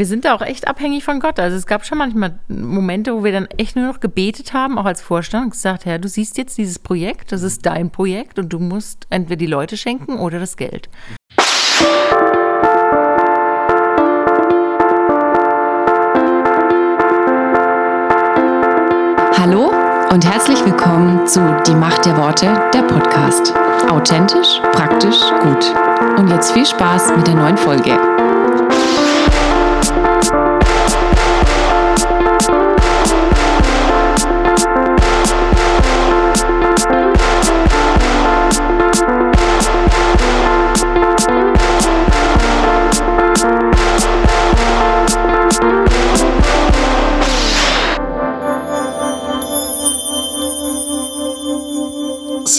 Wir sind da auch echt abhängig von Gott. Also es gab schon manchmal Momente, wo wir dann echt nur noch gebetet haben, auch als Vorstand, und gesagt, Herr, du siehst jetzt dieses Projekt, das ist dein Projekt und du musst entweder die Leute schenken oder das Geld. Hallo und herzlich willkommen zu Die Macht der Worte, der Podcast. Authentisch, praktisch, gut. Und jetzt viel Spaß mit der neuen Folge.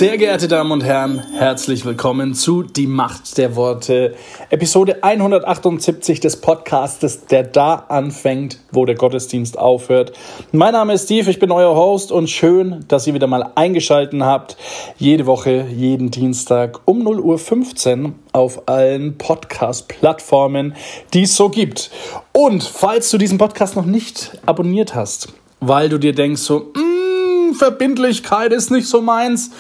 Sehr geehrte Damen und Herren, herzlich willkommen zu Die Macht der Worte, Episode 178 des Podcastes, der da anfängt, wo der Gottesdienst aufhört. Mein Name ist Steve, ich bin euer Host und schön, dass ihr wieder mal eingeschaltet habt. Jede Woche, jeden Dienstag um 0.15 Uhr auf allen Podcast-Plattformen, die es so gibt. Und falls du diesen Podcast noch nicht abonniert hast, weil du dir denkst so, mm, Verbindlichkeit ist nicht so meins,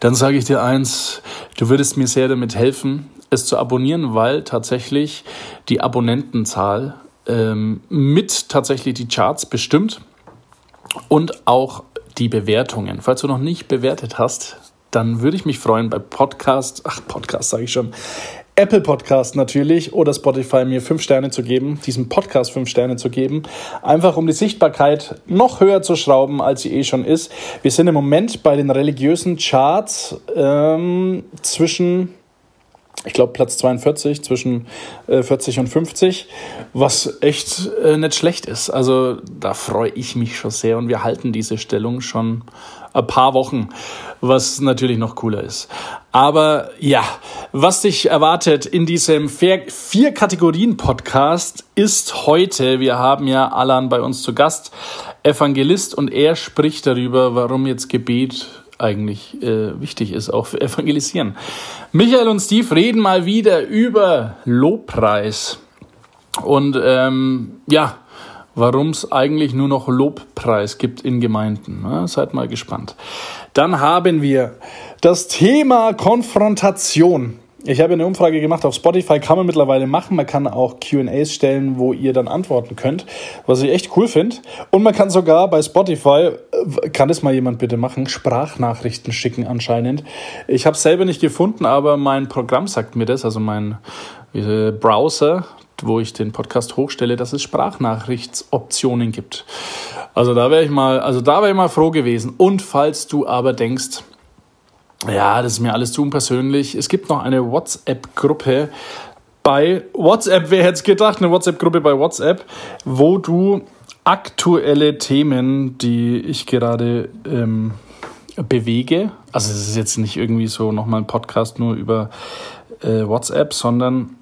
dann sage ich dir eins, du würdest mir sehr damit helfen, es zu abonnieren, weil tatsächlich die Abonnentenzahl ähm, mit tatsächlich die Charts bestimmt und auch die Bewertungen. Falls du noch nicht bewertet hast, dann würde ich mich freuen bei Podcast, ach Podcast sage ich schon, Apple Podcast natürlich oder Spotify mir fünf Sterne zu geben, diesem Podcast fünf Sterne zu geben, einfach um die Sichtbarkeit noch höher zu schrauben, als sie eh schon ist. Wir sind im Moment bei den religiösen Charts ähm, zwischen ich glaube, Platz 42 zwischen äh, 40 und 50, was echt äh, nicht schlecht ist. Also da freue ich mich schon sehr und wir halten diese Stellung schon ein paar Wochen, was natürlich noch cooler ist. Aber ja, was dich erwartet in diesem Vier-Kategorien-Podcast ist heute, wir haben ja Alan bei uns zu Gast, Evangelist, und er spricht darüber, warum jetzt Gebet eigentlich äh, wichtig ist, auch für Evangelisieren. Michael und Steve reden mal wieder über Lobpreis. Und ähm, ja, warum es eigentlich nur noch Lobpreis gibt in Gemeinden. Na, seid mal gespannt. Dann haben wir das Thema Konfrontation. Ich habe eine Umfrage gemacht auf Spotify, kann man mittlerweile machen. Man kann auch QAs stellen, wo ihr dann antworten könnt, was ich echt cool finde. Und man kann sogar bei Spotify, äh, kann das mal jemand bitte machen, Sprachnachrichten schicken anscheinend. Ich habe es selber nicht gefunden, aber mein Programm sagt mir das, also mein äh, Browser, wo ich den Podcast hochstelle, dass es Sprachnachrichtsoptionen gibt. Also da wäre ich mal, also da wäre ich mal froh gewesen. Und falls du aber denkst, ja, das ist mir alles zu unpersönlich, es gibt noch eine WhatsApp-Gruppe bei WhatsApp, wer hätte es gedacht, eine WhatsApp-Gruppe bei WhatsApp, wo du aktuelle Themen, die ich gerade ähm, bewege, also es ist jetzt nicht irgendwie so nochmal ein Podcast nur über äh, WhatsApp, sondern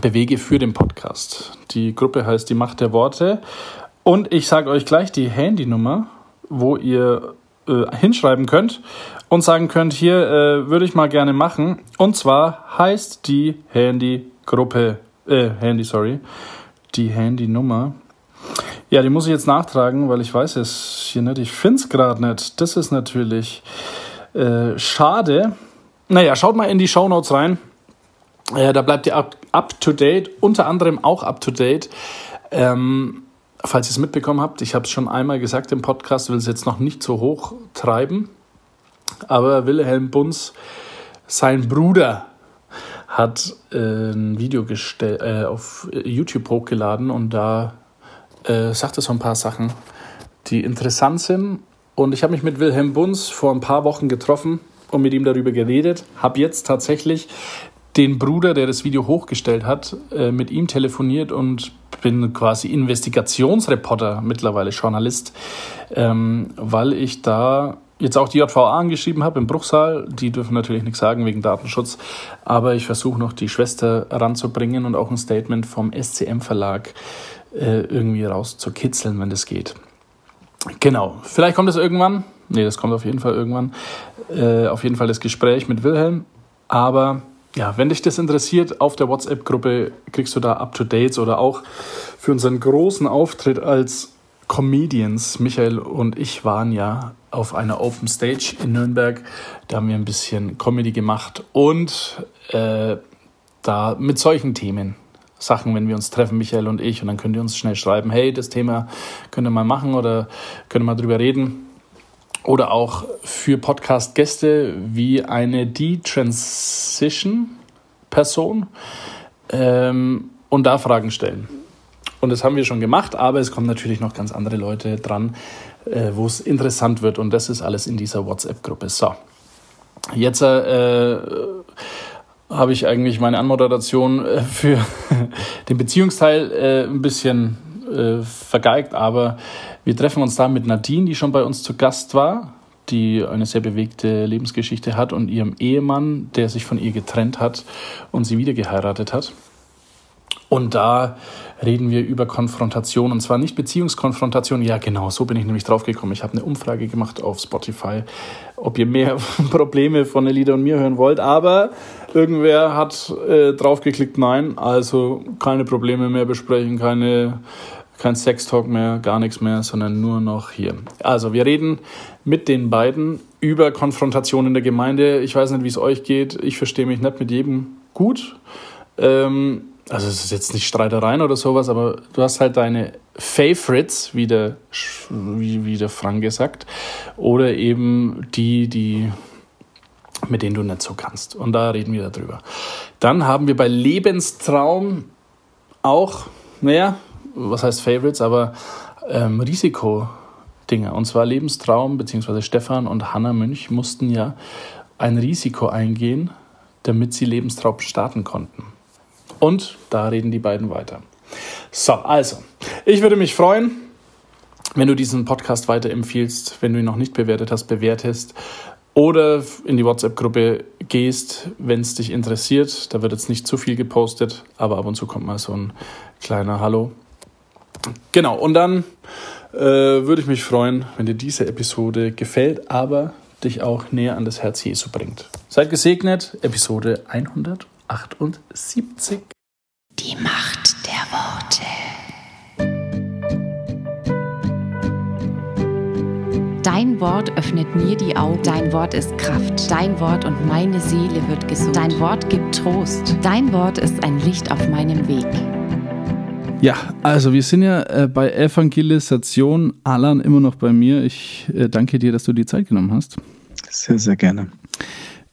bewege für den Podcast. Die Gruppe heißt Die Macht der Worte. Und ich sage euch gleich die Handynummer, wo ihr äh, hinschreiben könnt und sagen könnt, hier äh, würde ich mal gerne machen. Und zwar heißt die Handygruppe, äh, Handy, sorry, die Handynummer. Ja, die muss ich jetzt nachtragen, weil ich weiß es hier nicht. Ich finde es gerade nicht. Das ist natürlich äh, schade. Naja, schaut mal in die Show Notes rein. Äh, da bleibt ihr up, up, to date, unter anderem auch up to date. Ähm, falls ihr es mitbekommen habt, ich habe es schon einmal gesagt im Podcast, will es jetzt noch nicht so hoch treiben, aber Wilhelm Bunz, sein Bruder, hat äh, ein Video äh, auf YouTube hochgeladen und da äh, sagt er so ein paar Sachen, die interessant sind. Und ich habe mich mit Wilhelm Bunz vor ein paar Wochen getroffen und mit ihm darüber geredet. Habe jetzt tatsächlich den Bruder, der das Video hochgestellt hat, äh, mit ihm telefoniert und bin quasi Investigationsreporter, mittlerweile Journalist, ähm, weil ich da jetzt auch die JVA angeschrieben habe im Bruchsal. Die dürfen natürlich nichts sagen wegen Datenschutz, aber ich versuche noch die Schwester ranzubringen und auch ein Statement vom SCM-Verlag äh, irgendwie rauszukitzeln, wenn das geht. Genau, vielleicht kommt es irgendwann. Nee, das kommt auf jeden Fall irgendwann. Äh, auf jeden Fall das Gespräch mit Wilhelm. Aber ja, wenn dich das interessiert, auf der WhatsApp-Gruppe kriegst du da Up-to-Dates oder auch für unseren großen Auftritt als Comedians. Michael und ich waren ja auf einer Open Stage in Nürnberg. Da haben wir ein bisschen Comedy gemacht und äh, da mit solchen Themen. Sachen, wenn wir uns treffen, Michael und ich, und dann könnt ihr uns schnell schreiben, hey, das Thema könnt ihr mal machen oder könnt ihr mal drüber reden. Oder auch für Podcast-Gäste wie eine D-Transition-Person ähm, und da Fragen stellen. Und das haben wir schon gemacht, aber es kommen natürlich noch ganz andere Leute dran, äh, wo es interessant wird. Und das ist alles in dieser WhatsApp-Gruppe. So, jetzt äh, habe ich eigentlich meine Anmoderation äh, für den Beziehungsteil äh, ein bisschen äh, vergeigt, aber wir treffen uns da mit Nadine, die schon bei uns zu Gast war, die eine sehr bewegte Lebensgeschichte hat und ihrem Ehemann, der sich von ihr getrennt hat und sie wieder geheiratet hat. Und da reden wir über Konfrontation und zwar nicht Beziehungskonfrontation. Ja, genau, so bin ich nämlich draufgekommen. Ich habe eine Umfrage gemacht auf Spotify, ob ihr mehr Probleme von Elida und mir hören wollt. Aber irgendwer hat äh, draufgeklickt, nein, also keine Probleme mehr besprechen, keine, kein Sextalk mehr, gar nichts mehr, sondern nur noch hier. Also wir reden mit den beiden über Konfrontation in der Gemeinde. Ich weiß nicht, wie es euch geht. Ich verstehe mich nicht mit jedem gut. Ähm, also es ist jetzt nicht Streitereien oder sowas, aber du hast halt deine Favorites, wie der, wie, wie der Frank sagt, oder eben die, die mit denen du nicht so kannst. Und da reden wir darüber. Dann haben wir bei Lebenstraum auch, naja, was heißt Favorites, aber ähm, Risikodinge. Und zwar Lebenstraum, beziehungsweise Stefan und Hanna Münch mussten ja ein Risiko eingehen, damit sie Lebenstraum starten konnten. Und da reden die beiden weiter. So, also, ich würde mich freuen, wenn du diesen Podcast weiterempfiehlst, wenn du ihn noch nicht bewertet hast, bewertest oder in die WhatsApp-Gruppe gehst, wenn es dich interessiert. Da wird jetzt nicht zu viel gepostet, aber ab und zu kommt mal so ein kleiner Hallo. Genau, und dann äh, würde ich mich freuen, wenn dir diese Episode gefällt, aber dich auch näher an das Herz Jesu bringt. Seid gesegnet, Episode 178. Die Macht der Worte. Dein Wort öffnet mir die Augen. Dein Wort ist Kraft. Dein Wort und meine Seele wird gesund. Dein Wort gibt Trost. Dein Wort ist ein Licht auf meinem Weg. Ja, also wir sind ja äh, bei Evangelisation. Alan immer noch bei mir. Ich äh, danke dir, dass du die Zeit genommen hast. Sehr, sehr gerne.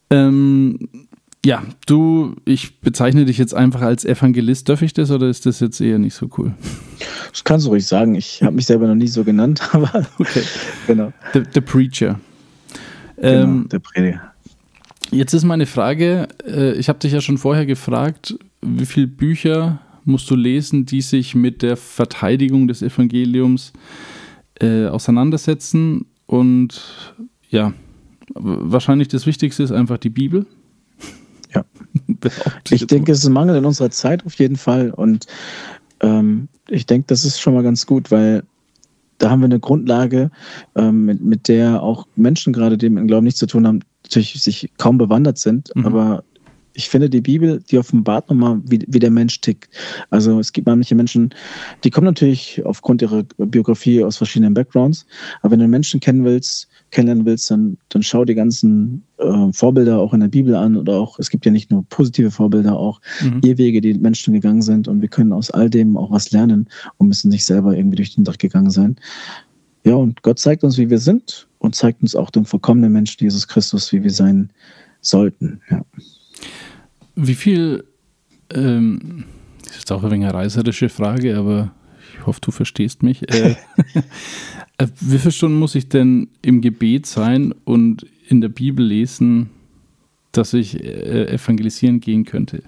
Ähm, ja, du, ich bezeichne dich jetzt einfach als Evangelist. Darf ich das oder ist das jetzt eher nicht so cool? Das kannst du ruhig sagen. Ich habe mich selber noch nie so genannt, aber okay. genau. The, the Preacher. Genau, ähm, der Prediger. Jetzt ist meine Frage, äh, ich habe dich ja schon vorher gefragt, wie viele Bücher musst du lesen, die sich mit der Verteidigung des Evangeliums äh, auseinandersetzen? Und ja, wahrscheinlich das Wichtigste ist einfach die Bibel. Ja. ich denke, es ist ein Mangel in unserer Zeit auf jeden Fall. Und ähm, ich denke, das ist schon mal ganz gut, weil da haben wir eine Grundlage, ähm, mit, mit der auch Menschen gerade, die mit dem Glauben nichts zu tun haben, natürlich sich kaum bewandert sind, mhm. aber ich finde, die Bibel, die offenbart nochmal, wie, wie der Mensch tickt. Also es gibt manche Menschen, die kommen natürlich aufgrund ihrer Biografie aus verschiedenen Backgrounds, aber wenn du Menschen kennen willst, kennenlernen willst, dann, dann schau die ganzen äh, Vorbilder auch in der Bibel an oder auch, es gibt ja nicht nur positive Vorbilder, auch mhm. Irrwege, die Menschen gegangen sind und wir können aus all dem auch was lernen und müssen nicht selber irgendwie durch den Dach gegangen sein. Ja, und Gott zeigt uns, wie wir sind und zeigt uns auch den vollkommenen Menschen Jesus Christus, wie wir sein sollten. Ja. Wie viel, ähm, das ist auch ein wenig eine reißerische Frage, aber ich hoffe, du verstehst mich. Äh, äh, wie viele Stunden muss ich denn im Gebet sein und in der Bibel lesen, dass ich äh, evangelisieren gehen könnte?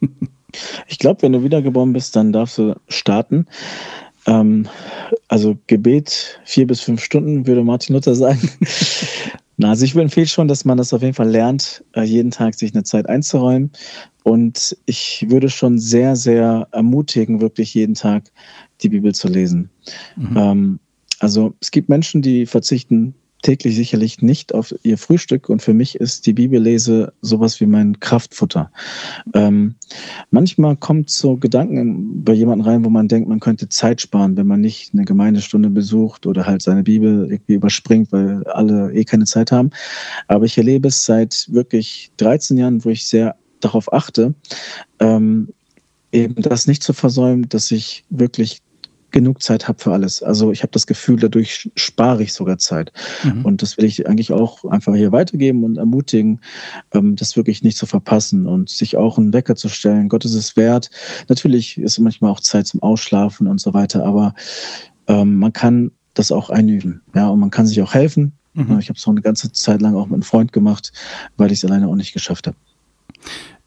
ich glaube, wenn du wiedergeboren bist, dann darfst du starten. Ähm, also Gebet vier bis fünf Stunden, würde Martin Luther sagen. Na, also ich empfehle schon, dass man das auf jeden Fall lernt, äh, jeden Tag sich eine Zeit einzuräumen. Und ich würde schon sehr, sehr ermutigen, wirklich jeden Tag die Bibel zu lesen. Mhm. Ähm, also es gibt Menschen, die verzichten täglich sicherlich nicht auf ihr Frühstück und für mich ist die Bibellese sowas wie mein Kraftfutter. Ähm, manchmal kommt so Gedanken bei jemandem rein, wo man denkt, man könnte Zeit sparen, wenn man nicht eine Gemeindestunde besucht oder halt seine Bibel irgendwie überspringt, weil alle eh keine Zeit haben. Aber ich erlebe es seit wirklich 13 Jahren, wo ich sehr darauf achte, ähm, eben das nicht zu versäumen, dass ich wirklich genug Zeit habe für alles. Also ich habe das Gefühl, dadurch spare ich sogar Zeit. Mhm. Und das will ich eigentlich auch einfach hier weitergeben und ermutigen, ähm, das wirklich nicht zu verpassen und sich auch einen Wecker zu stellen. Gott ist es wert. Natürlich ist manchmal auch Zeit zum Ausschlafen und so weiter, aber ähm, man kann das auch einüben. Ja, und man kann sich auch helfen. Mhm. Ich habe es auch eine ganze Zeit lang auch mit einem Freund gemacht, weil ich es alleine auch nicht geschafft habe.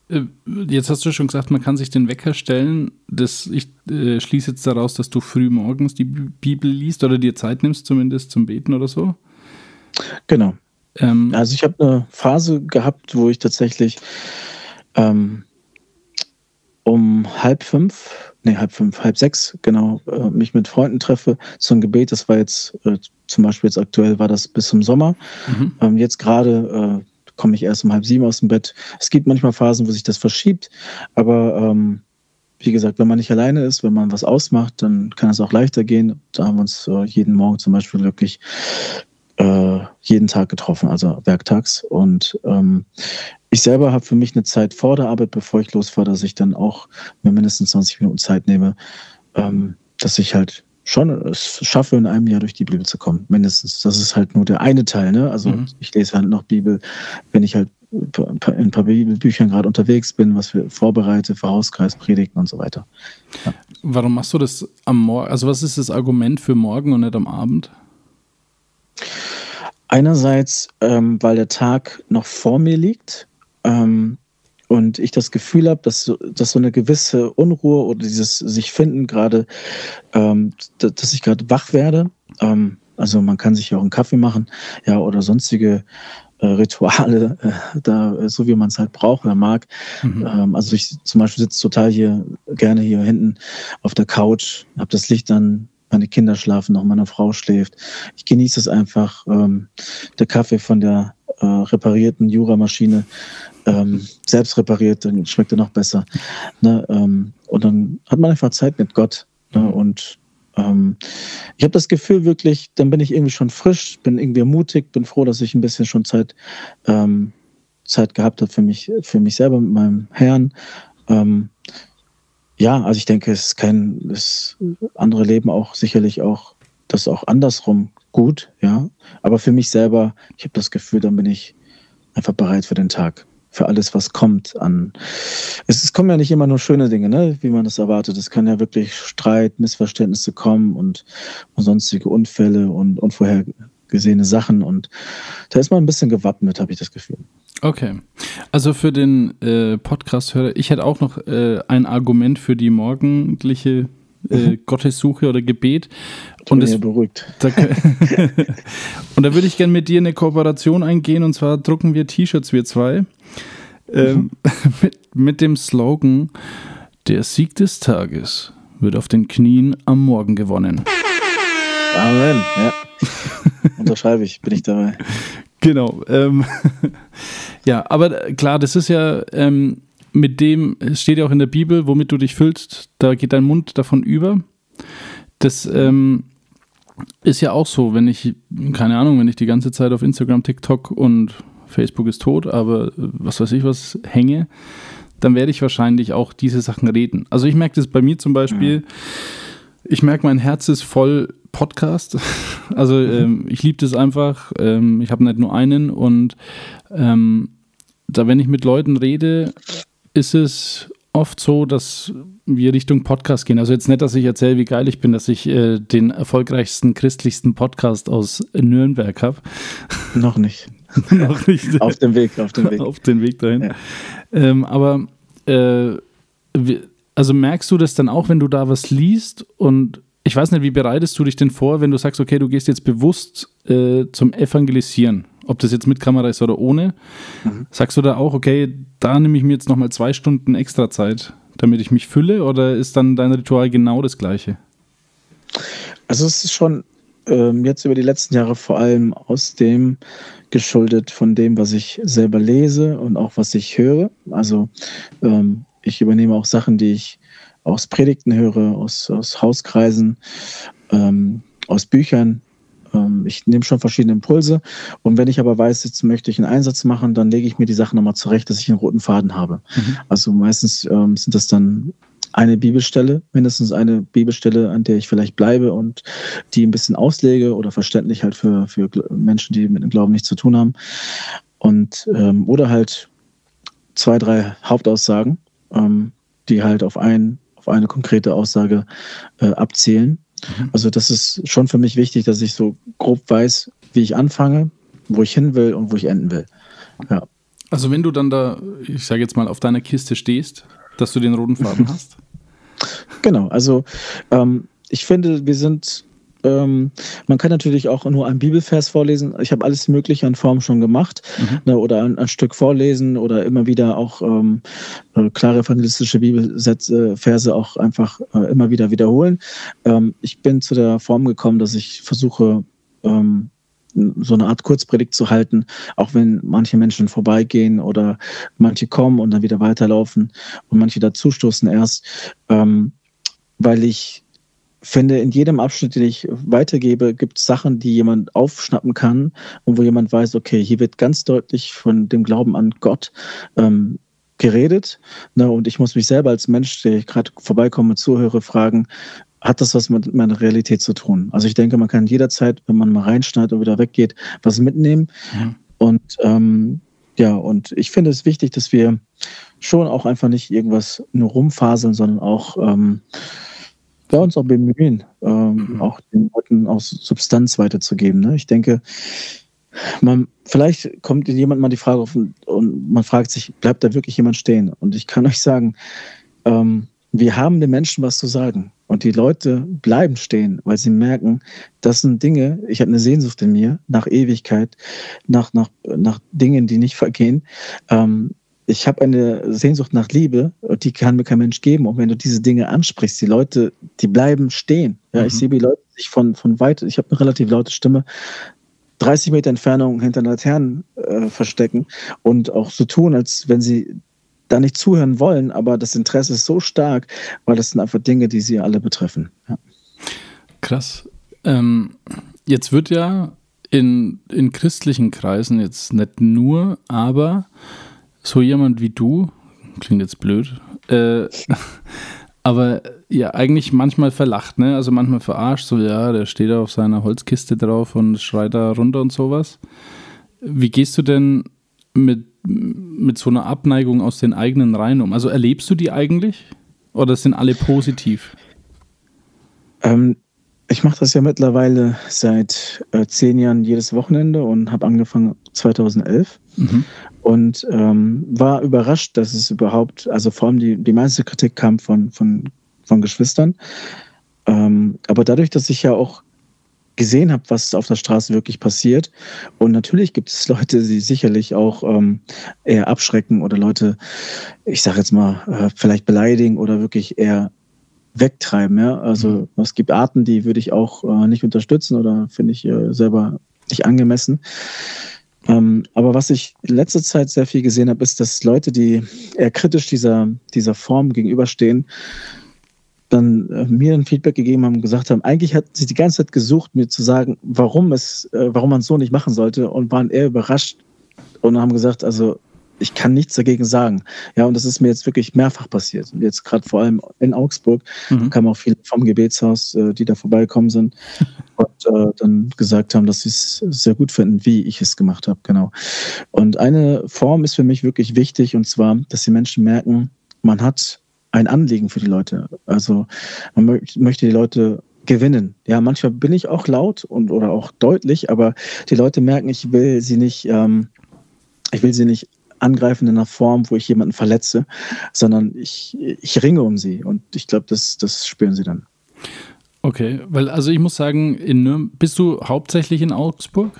Äh, jetzt hast du schon gesagt, man kann sich den Wecker stellen. Das, ich äh, schließe jetzt daraus, dass du früh morgens die Bibel liest oder dir Zeit nimmst, zumindest zum Beten oder so. Genau. Ähm, also ich habe eine Phase gehabt, wo ich tatsächlich ähm, um halb fünf, nee, halb fünf, halb sechs, genau, äh, mich mit Freunden treffe zum Gebet. Das war jetzt äh, zum Beispiel jetzt aktuell war das bis zum Sommer. Mhm. Ähm, jetzt gerade äh, komme ich erst um halb sieben aus dem Bett. Es gibt manchmal Phasen, wo sich das verschiebt, aber ähm, wie gesagt, wenn man nicht alleine ist, wenn man was ausmacht, dann kann es auch leichter gehen. Da haben wir uns äh, jeden Morgen zum Beispiel wirklich äh, jeden Tag getroffen, also werktags. Und ähm, ich selber habe für mich eine Zeit vor der Arbeit, bevor ich losfahre, dass ich dann auch mir mindestens 20 Minuten Zeit nehme, ähm, dass ich halt schon es schaffe, in einem Jahr durch die Bibel zu kommen, mindestens. Das ist halt nur der eine Teil. Ne? Also mhm. ich lese halt noch Bibel, wenn ich halt in ein paar Bibelbüchern gerade unterwegs bin, was wir vorbereite für Hauskreis, Predigten und so weiter. Ja. Warum machst du das am Morgen? Also was ist das Argument für morgen und nicht am Abend? Einerseits, ähm, weil der Tag noch vor mir liegt. Ähm, und ich das Gefühl habe, dass, dass so eine gewisse Unruhe oder dieses sich finden gerade, ähm, dass ich gerade wach werde. Ähm, also man kann sich ja auch einen Kaffee machen, ja, oder sonstige äh, Rituale, äh, da, so wie man es halt braucht oder mag. Mhm. Ähm, also ich zum Beispiel sitze total hier gerne hier hinten auf der Couch, habe das Licht an, meine Kinder schlafen noch, meine Frau schläft. Ich genieße es einfach. Ähm, der Kaffee von der äh, reparierten Jura-Maschine ähm, selbst repariert, dann schmeckt er noch besser. Ne? Ähm, und dann hat man einfach Zeit mit Gott. Ne? Und ähm, ich habe das Gefühl wirklich, dann bin ich irgendwie schon frisch, bin irgendwie mutig, bin froh, dass ich ein bisschen schon Zeit, ähm, Zeit gehabt habe für mich, für mich selber mit meinem Herrn. Ähm, ja, also ich denke, es ist kein, das andere Leben auch sicherlich auch, das auch andersrum gut, ja. Aber für mich selber, ich habe das Gefühl, dann bin ich einfach bereit für den Tag für alles, was kommt an. Es, es, kommen ja nicht immer nur schöne Dinge, ne, wie man das erwartet. Es kann ja wirklich Streit, Missverständnisse kommen und, und sonstige Unfälle und unvorhergesehene Sachen. Und da ist man ein bisschen gewappnet, habe ich das Gefühl. Okay. Also für den äh, Podcast-Hörer, ich hätte auch noch äh, ein Argument für die morgendliche äh, mhm. Gottessuche oder Gebet. Ich und das, beruhigt. Da, und da würde ich gerne mit dir eine Kooperation eingehen und zwar drucken wir T-Shirts, wir zwei, ähm, mit, mit dem Slogan: Der Sieg des Tages wird auf den Knien am Morgen gewonnen. Amen, ja. Unterschreibe ich, bin ich dabei. Genau. Ähm, ja, aber klar, das ist ja ähm, mit dem, es steht ja auch in der Bibel, womit du dich füllst, da geht dein Mund davon über. Das ähm, ist ja auch so, wenn ich, keine Ahnung, wenn ich die ganze Zeit auf Instagram, TikTok und Facebook ist tot, aber äh, was weiß ich was hänge, dann werde ich wahrscheinlich auch diese Sachen reden. Also ich merke das bei mir zum Beispiel, ja. ich merke, mein Herz ist voll Podcast. Also mhm. ähm, ich liebe das einfach. Ähm, ich habe nicht nur einen und ähm, da, wenn ich mit Leuten rede, ist es oft so, dass wir Richtung Podcast gehen. Also jetzt nicht, dass ich erzähle, wie geil ich bin, dass ich äh, den erfolgreichsten, christlichsten Podcast aus Nürnberg habe. Noch nicht. Noch nicht. auf dem Weg, auf dem Weg. auf den Weg dahin. Ja. Ähm, aber äh, also merkst du das dann auch, wenn du da was liest und ich weiß nicht, wie bereitest du dich denn vor, wenn du sagst, okay, du gehst jetzt bewusst äh, zum Evangelisieren? Ob das jetzt mit Kamera ist oder ohne, mhm. sagst du da auch, okay, da nehme ich mir jetzt nochmal zwei Stunden extra Zeit, damit ich mich fülle, oder ist dann dein Ritual genau das gleiche? Also es ist schon ähm, jetzt über die letzten Jahre vor allem aus dem geschuldet von dem, was ich selber lese und auch was ich höre. Also ähm, ich übernehme auch Sachen, die ich aus Predigten höre, aus, aus Hauskreisen, ähm, aus Büchern. Ähm, ich nehme schon verschiedene Impulse. Und wenn ich aber weiß, jetzt möchte ich einen Einsatz machen, dann lege ich mir die Sachen nochmal zurecht, dass ich einen roten Faden habe. Mhm. Also meistens ähm, sind das dann eine Bibelstelle, mindestens eine Bibelstelle, an der ich vielleicht bleibe und die ein bisschen auslege oder verständlich halt für, für Menschen, die mit dem Glauben nichts zu tun haben. Und ähm, oder halt zwei, drei Hauptaussagen, ähm, die halt auf, ein, auf eine konkrete Aussage äh, abzielen. Mhm. Also das ist schon für mich wichtig, dass ich so grob weiß, wie ich anfange, wo ich hin will und wo ich enden will. Ja. Also wenn du dann da, ich sage jetzt mal, auf deiner Kiste stehst, dass du den roten Faden hast? Genau, also ähm, ich finde, wir sind ähm, man kann natürlich auch nur einen Bibelvers vorlesen. Ich habe alles Mögliche an Form schon gemacht. Mhm. Ne, oder ein, ein, Stück vorlesen oder immer wieder auch ähm, äh, klare evangelistische Bibelsätze, Verse auch einfach äh, immer wieder wiederholen. Ähm, ich bin zu der Form gekommen, dass ich versuche, ähm, so eine Art Kurzpredigt zu halten, auch wenn manche Menschen vorbeigehen oder manche kommen und dann wieder weiterlaufen und manche dazustoßen erst, ähm, weil ich finde, in jedem Abschnitt, den ich weitergebe, gibt es Sachen, die jemand aufschnappen kann und wo jemand weiß, okay, hier wird ganz deutlich von dem Glauben an Gott ähm, geredet. Ne, und ich muss mich selber als Mensch, der ich gerade vorbeikomme, zuhöre, fragen, hat das was mit meiner Realität zu tun? Also ich denke, man kann jederzeit, wenn man mal reinschneidet und wieder weggeht, was mitnehmen. Mhm. Und ähm, ja, und ich finde es wichtig, dass wir schon auch einfach nicht irgendwas nur rumfaseln, sondern auch ähm, ja, uns auch bemühen, ähm, mhm. auch den Leuten auch Substanz weiterzugeben. Ne? Ich denke, man, vielleicht kommt jemand mal die Frage auf und, und, man fragt sich, bleibt da wirklich jemand stehen? Und ich kann euch sagen, ähm, wir haben den Menschen was zu sagen. Und die Leute bleiben stehen, weil sie merken, das sind Dinge, ich habe eine Sehnsucht in mir nach Ewigkeit, nach, nach, nach Dingen, die nicht vergehen. Ähm, ich habe eine Sehnsucht nach Liebe, die kann mir kein Mensch geben. Und wenn du diese Dinge ansprichst, die Leute, die bleiben stehen. Ja, mhm. ich sehe, wie Leute sich von, von weit, ich habe eine relativ laute Stimme, 30 Meter Entfernung hinter Laternen äh, verstecken und auch so tun, als wenn sie da nicht zuhören wollen, aber das Interesse ist so stark, weil das sind einfach Dinge, die sie alle betreffen. Ja. Krass. Ähm, jetzt wird ja in, in christlichen Kreisen jetzt nicht nur, aber so jemand wie du, klingt jetzt blöd, äh, aber ja, eigentlich manchmal verlacht, ne? Also manchmal verarscht, so ja, der steht da auf seiner Holzkiste drauf und schreit da runter und sowas. Wie gehst du denn mit, mit so einer Abneigung aus den eigenen Reihen um? Also erlebst du die eigentlich? Oder sind alle positiv? Ähm, ich mache das ja mittlerweile seit äh, zehn Jahren jedes Wochenende und habe angefangen 2011 mhm. Und ähm, war überrascht, dass es überhaupt, also vor allem die, die meiste Kritik kam von, von, von Geschwistern. Ähm, aber dadurch, dass ich ja auch gesehen habe, was auf der Straße wirklich passiert. Und natürlich gibt es Leute, die sicherlich auch ähm, eher abschrecken oder Leute, ich sage jetzt mal, äh, vielleicht beleidigen oder wirklich eher wegtreiben. Ja? Also mhm. es gibt Arten, die würde ich auch äh, nicht unterstützen oder finde ich äh, selber nicht angemessen. Ähm, aber was ich in letzter Zeit sehr viel gesehen habe, ist, dass Leute, die eher kritisch dieser, dieser Form gegenüberstehen, dann äh, mir ein Feedback gegeben haben und gesagt haben, eigentlich hat sie die ganze Zeit gesucht, mir zu sagen, warum es, äh, warum man es so nicht machen sollte und waren eher überrascht und haben gesagt, also ich kann nichts dagegen sagen. Ja, und das ist mir jetzt wirklich mehrfach passiert. Und jetzt gerade vor allem in Augsburg mhm. kamen auch viele vom Gebetshaus, äh, die da vorbeigekommen sind und äh, dann gesagt haben, dass sie es sehr gut finden, wie ich es gemacht habe. Genau. Und eine Form ist für mich wirklich wichtig, und zwar, dass die Menschen merken, man hat ein Anliegen für die Leute. Also man möchte die Leute gewinnen. Ja, manchmal bin ich auch laut und oder auch deutlich, aber die Leute merken, ich will sie nicht, ähm, ich will sie nicht angreifen in einer Form, wo ich jemanden verletze, sondern ich, ich ringe um sie und ich glaube, das, das spüren sie dann. Okay, weil also ich muss sagen, in bist du hauptsächlich in Augsburg?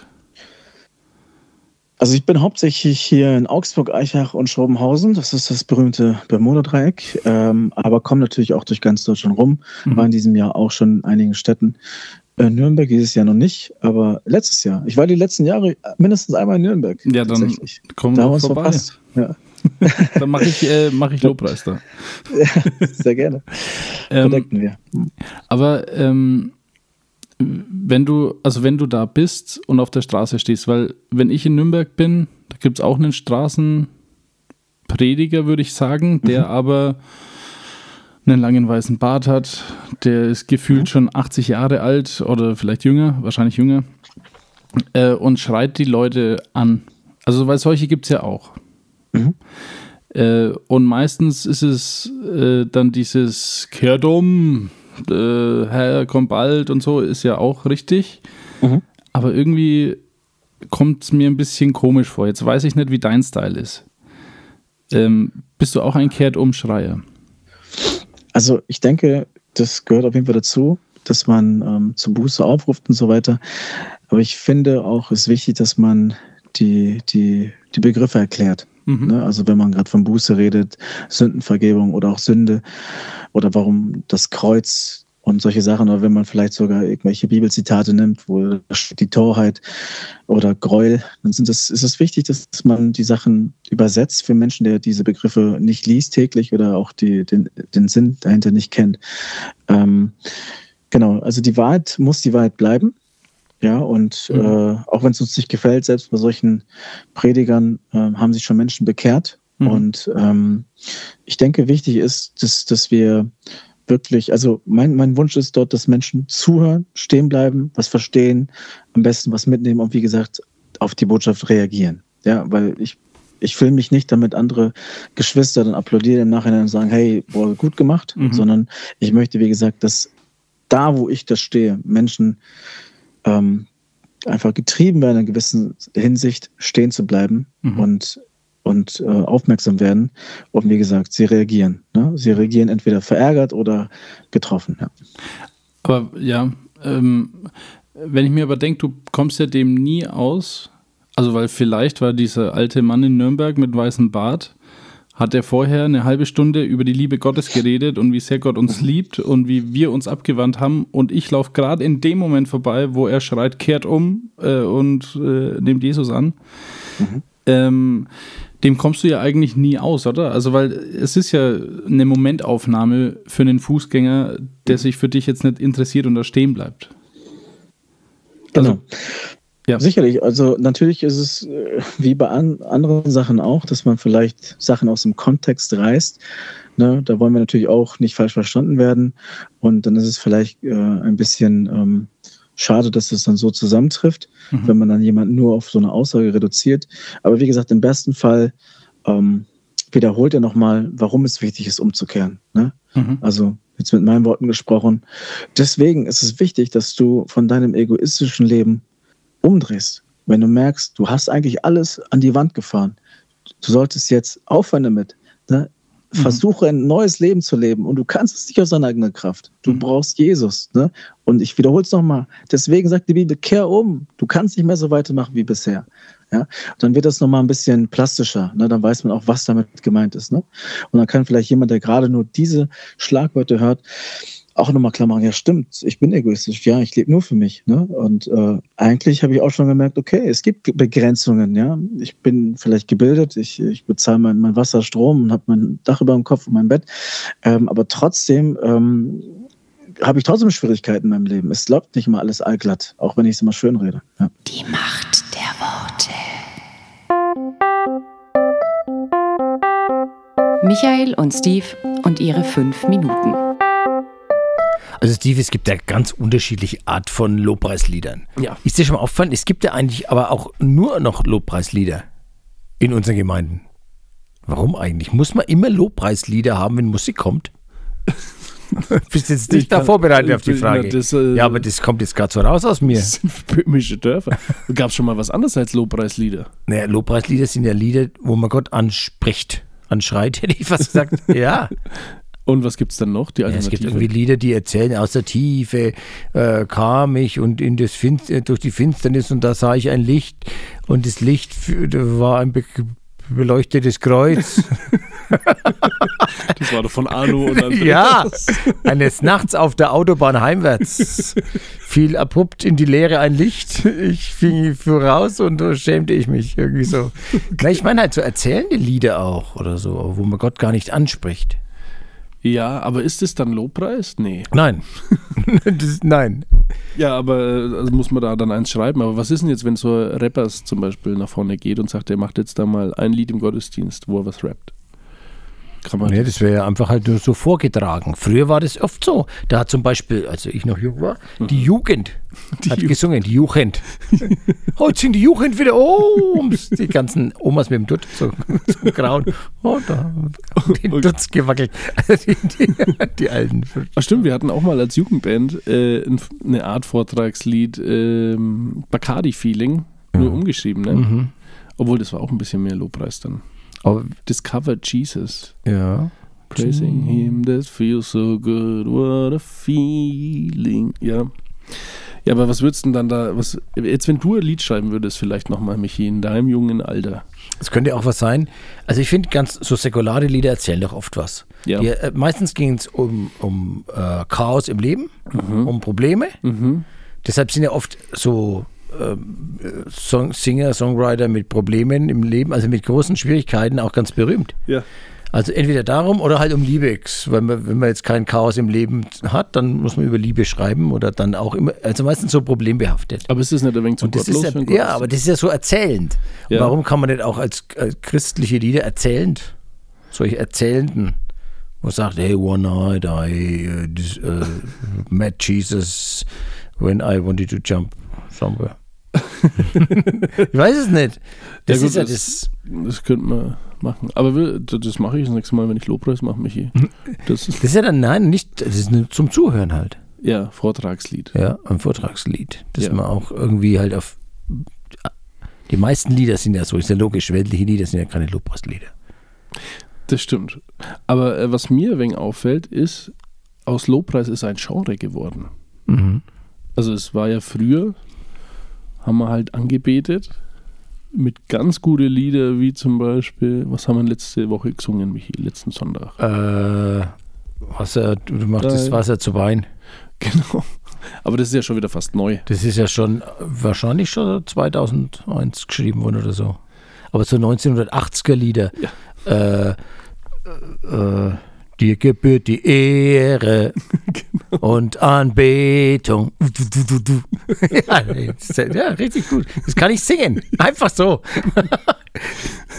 Also ich bin hauptsächlich hier in Augsburg, Eichach und Schrobenhausen. Das ist das berühmte Bermuda-Dreieck. Ähm, aber komme natürlich auch durch ganz Deutschland rum. Mhm. War in diesem Jahr auch schon in einigen Städten. Äh, Nürnberg dieses Jahr noch nicht, aber letztes Jahr. Ich war die letzten Jahre mindestens einmal in Nürnberg. Ja, dann kommen wir da vorbei. Ja. dann mache ich, äh, mach ich Lobpreis da. Ja, sehr gerne. ähm, wir. Aber ähm, wenn du, also wenn du da bist und auf der Straße stehst, weil wenn ich in Nürnberg bin, da gibt es auch einen Straßenprediger, würde ich sagen, der mhm. aber einen langen weißen Bart hat, der ist gefühlt mhm. schon 80 Jahre alt oder vielleicht jünger, wahrscheinlich jünger, äh, und schreit die Leute an. Also, weil solche gibt es ja auch. Mhm. Äh, und meistens ist es äh, dann dieses Kehrt um, äh, Herr, komm bald und so, ist ja auch richtig. Mhm. Aber irgendwie kommt es mir ein bisschen komisch vor. Jetzt weiß ich nicht, wie dein Style ist. Ähm, bist du auch ein Kehrt-um-Schreier? Also ich denke, das gehört auf jeden Fall dazu, dass man ähm, zur Buße aufruft und so weiter. Aber ich finde auch, es ist wichtig, dass man die, die, die Begriffe erklärt. Mhm. Ne? Also wenn man gerade von Buße redet, Sündenvergebung oder auch Sünde oder warum das Kreuz und solche Sachen, oder wenn man vielleicht sogar irgendwelche Bibelzitate nimmt, wo die Torheit oder Gräuel, dann sind das, ist es wichtig, dass man die Sachen übersetzt für Menschen, der diese Begriffe nicht liest täglich oder auch die, den, den Sinn dahinter nicht kennt. Ähm, genau, also die Wahrheit muss die Wahrheit bleiben. Ja, und mhm. äh, auch wenn es uns nicht gefällt, selbst bei solchen Predigern äh, haben sich schon Menschen bekehrt. Mhm. Und ähm, ich denke, wichtig ist, dass, dass wir wirklich, also mein, mein Wunsch ist dort, dass Menschen zuhören, stehen bleiben, was verstehen, am besten was mitnehmen und wie gesagt, auf die Botschaft reagieren. Ja, weil ich, ich will mich nicht damit andere Geschwister dann applaudieren im Nachhinein und sagen, hey, boah, gut gemacht, mhm. sondern ich möchte, wie gesagt, dass da, wo ich das stehe, Menschen ähm, einfach getrieben werden, in einer gewissen Hinsicht stehen zu bleiben mhm. und und äh, aufmerksam werden. Und wie gesagt, sie reagieren. Ne? Sie reagieren entweder verärgert oder getroffen. Ja. Aber ja, ähm, wenn ich mir aber denke, du kommst ja dem nie aus, also weil vielleicht war dieser alte Mann in Nürnberg mit weißem Bart, hat er vorher eine halbe Stunde über die Liebe Gottes geredet und wie sehr Gott uns liebt und wie wir uns abgewandt haben. Und ich laufe gerade in dem Moment vorbei, wo er schreit, kehrt um äh, und äh, nimmt Jesus an. Mhm. Ähm, dem kommst du ja eigentlich nie aus, oder? Also, weil es ist ja eine Momentaufnahme für einen Fußgänger, der sich für dich jetzt nicht interessiert und da stehen bleibt. Also, genau. Ja. Sicherlich. Also natürlich ist es äh, wie bei an, anderen Sachen auch, dass man vielleicht Sachen aus dem Kontext reißt. Ne? Da wollen wir natürlich auch nicht falsch verstanden werden. Und dann ist es vielleicht äh, ein bisschen ähm, schade, dass das dann so zusammentrifft, mhm. wenn man dann jemanden nur auf so eine Aussage reduziert. Aber wie gesagt, im besten Fall ähm, wiederholt er nochmal, warum es wichtig ist, umzukehren. Ne? Mhm. Also jetzt mit meinen Worten gesprochen. Deswegen ist es wichtig, dass du von deinem egoistischen Leben umdrehst. Wenn du merkst, du hast eigentlich alles an die Wand gefahren, du solltest jetzt aufhören damit. Ne? Mhm. Versuche ein neues Leben zu leben und du kannst es nicht aus deiner eigenen Kraft. Du mhm. brauchst Jesus. Ne? Und ich wiederhole es nochmal. Deswegen sagt die Bibel, kehr um. Du kannst nicht mehr so weitermachen wie bisher. Ja? dann wird das nochmal ein bisschen plastischer. Ne? Dann weiß man auch, was damit gemeint ist. Ne? Und dann kann vielleicht jemand, der gerade nur diese Schlagworte hört, auch nochmal klar machen, ja stimmt, ich bin egoistisch, ja, ich lebe nur für mich. Ne? Und äh, eigentlich habe ich auch schon gemerkt, okay, es gibt Begrenzungen, ja. Ich bin vielleicht gebildet, ich, ich bezahle mein, mein Wasser, Strom und habe mein Dach über dem Kopf und mein Bett. Ähm, aber trotzdem ähm, habe ich trotzdem Schwierigkeiten in meinem Leben. Es läuft nicht immer alles allglatt, auch wenn ich es immer schön rede. Ja. Die Macht der Worte. Michael und Steve und ihre fünf Minuten. Also Steve, es gibt ja ganz unterschiedliche Art von Lobpreisliedern. Ja. Ist dir schon mal aufgefallen, es gibt ja eigentlich aber auch nur noch Lobpreislieder in unseren Gemeinden. Warum eigentlich? Muss man immer Lobpreislieder haben, wenn Musik kommt? Bist jetzt nicht da vorbereitet auf die Frage. Das, äh, ja, aber das kommt jetzt gerade so raus aus mir. Das sind böhmische Dörfer. Gab es schon mal was anderes als Lobpreislieder? Naja, Lobpreislieder sind ja Lieder, wo man Gott anspricht. Anschreit, hätte ich fast gesagt. ja. Und was gibt es dann noch? Die Ja, es gibt irgendwie Lieder, die erzählen, aus der Tiefe äh, kam ich und in das Finster, äh, durch die Finsternis und da sah ich ein Licht und das Licht war ein be beleuchtetes Kreuz. das war doch von Arno und dann. Ja, eines Nachts auf der Autobahn heimwärts fiel abrupt in die Leere ein Licht. Ich fing voraus und schämte ich mich irgendwie so. Na, ich meine halt so erzählende Lieder auch oder so, wo man Gott gar nicht anspricht. Ja, aber ist es dann Lobpreis? Nee. Nein. das, nein. Ja, aber also muss man da dann eins schreiben. Aber was ist denn jetzt, wenn so Rappers zum Beispiel nach vorne geht und sagt, er macht jetzt da mal ein Lied im Gottesdienst, wo er was rappt? Man nee, das wäre ja einfach halt nur so vorgetragen. Früher war das oft so. Da hat zum Beispiel, als ich noch jung war, mhm. die Jugend die hat Ju gesungen, die Jugend. Heute sind die Jugend wieder um. Die ganzen Omas mit dem Dutt, so, so grauen. Oh, da den okay. Dutz gewackelt. die, die, die, alten. Ach stimmt, wir hatten auch mal als Jugendband äh, eine Art Vortragslied, äh, Bacardi-Feeling, nur mhm. umgeschrieben, ne? Mhm. Obwohl, das war auch ein bisschen mehr Lobpreis dann. Aber Discovered Jesus. Ja. Praising him that feels so good, what a feeling. Ja. Ja, aber was würdest du denn dann da, was, jetzt wenn du ein Lied schreiben würdest, vielleicht nochmal, Michi, in deinem jungen Alter. Das könnte auch was sein. Also ich finde ganz, so säkulare Lieder erzählen doch oft was. Ja. Die, äh, meistens ging es um, um äh, Chaos im Leben, mhm. um Probleme. Mhm. Deshalb sind ja oft so Song, Singer, Songwriter mit Problemen im Leben, also mit großen Schwierigkeiten auch ganz berühmt. Ja. Also entweder darum oder halt um Liebe. Weil man, wenn man jetzt kein Chaos im Leben hat, dann muss man über Liebe schreiben oder dann auch immer, also meistens so problembehaftet. Aber ist das nicht ein wenig zu Und das? Ist ja, ja, aber das ist ja so erzählend. Ja. Warum kann man nicht auch als, als christliche Lieder erzählend, solche erzählenden, wo man sagt, hey, one night I uh, this, uh, met Jesus when I wanted to jump somewhere. ich weiß es nicht. Das ja, ist ja das. Das, könnte man machen. Aber das mache ich das nächste Mal, wenn ich Lobpreis mache, Michi. Das, das ist ja dann, nein, nicht, das ist zum Zuhören halt. Ja, Vortragslied. Ja, ein Vortragslied. Dass ja. man auch irgendwie halt auf. Die meisten Lieder sind ja so, ist ja logisch, weltliche Lieder sind ja keine Lobpreislieder. Das stimmt. Aber äh, was mir wenig auffällt, ist, aus Lobpreis ist ein Genre geworden. Mhm. Also es war ja früher, haben wir halt angebetet mit ganz gute Lieder, wie zum Beispiel, was haben wir letzte Woche gesungen, Michi, letzten Sonntag? Äh, Wasser, du machst da, das Wasser zu Wein. Genau. Aber das ist ja schon wieder fast neu. Das ist ja schon wahrscheinlich schon 2001 geschrieben worden oder so. Aber so 1980er Lieder. Ja. Äh, äh, Dir gebührt die Ehre genau. und Anbetung. ja, ja, richtig gut. Das kann ich singen. Einfach so.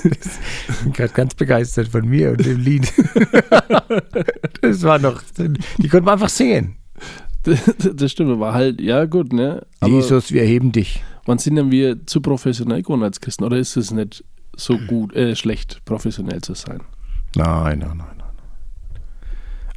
ich bin gerade ganz begeistert von mir und dem Lied. das war noch, die konnten wir einfach singen. Das stimmt, war halt, ja gut, ne? Aber Jesus, wir erheben dich. Wann sind denn wir zu professionell geworden als Christen? Oder ist es nicht so gut, äh, schlecht, professionell zu sein? Nein, nein, nein.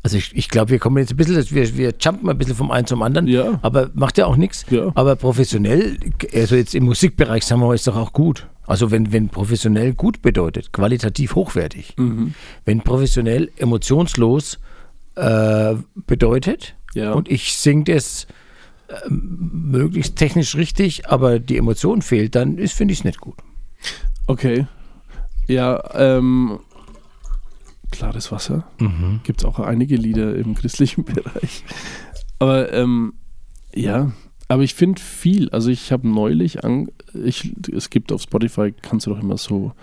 Also ich, ich glaube, wir kommen jetzt ein bisschen, wir, wir jumpen ein bisschen vom einen zum anderen, ja. aber macht ja auch nichts. Ja. Aber professionell, also jetzt im Musikbereich sagen wir mal, ist doch auch gut. Also wenn, wenn professionell gut bedeutet, qualitativ hochwertig. Mhm. Wenn professionell emotionslos äh, bedeutet ja. und ich singe das äh, möglichst technisch richtig, aber die Emotion fehlt, dann ist, finde ich es nicht gut. Okay. Ja, ähm, Klares Wasser. Mhm. Gibt es auch einige Lieder im christlichen Bereich. Aber ähm, ja, aber ich finde viel. Also ich habe neulich an, ich, es gibt auf Spotify, kannst du doch immer so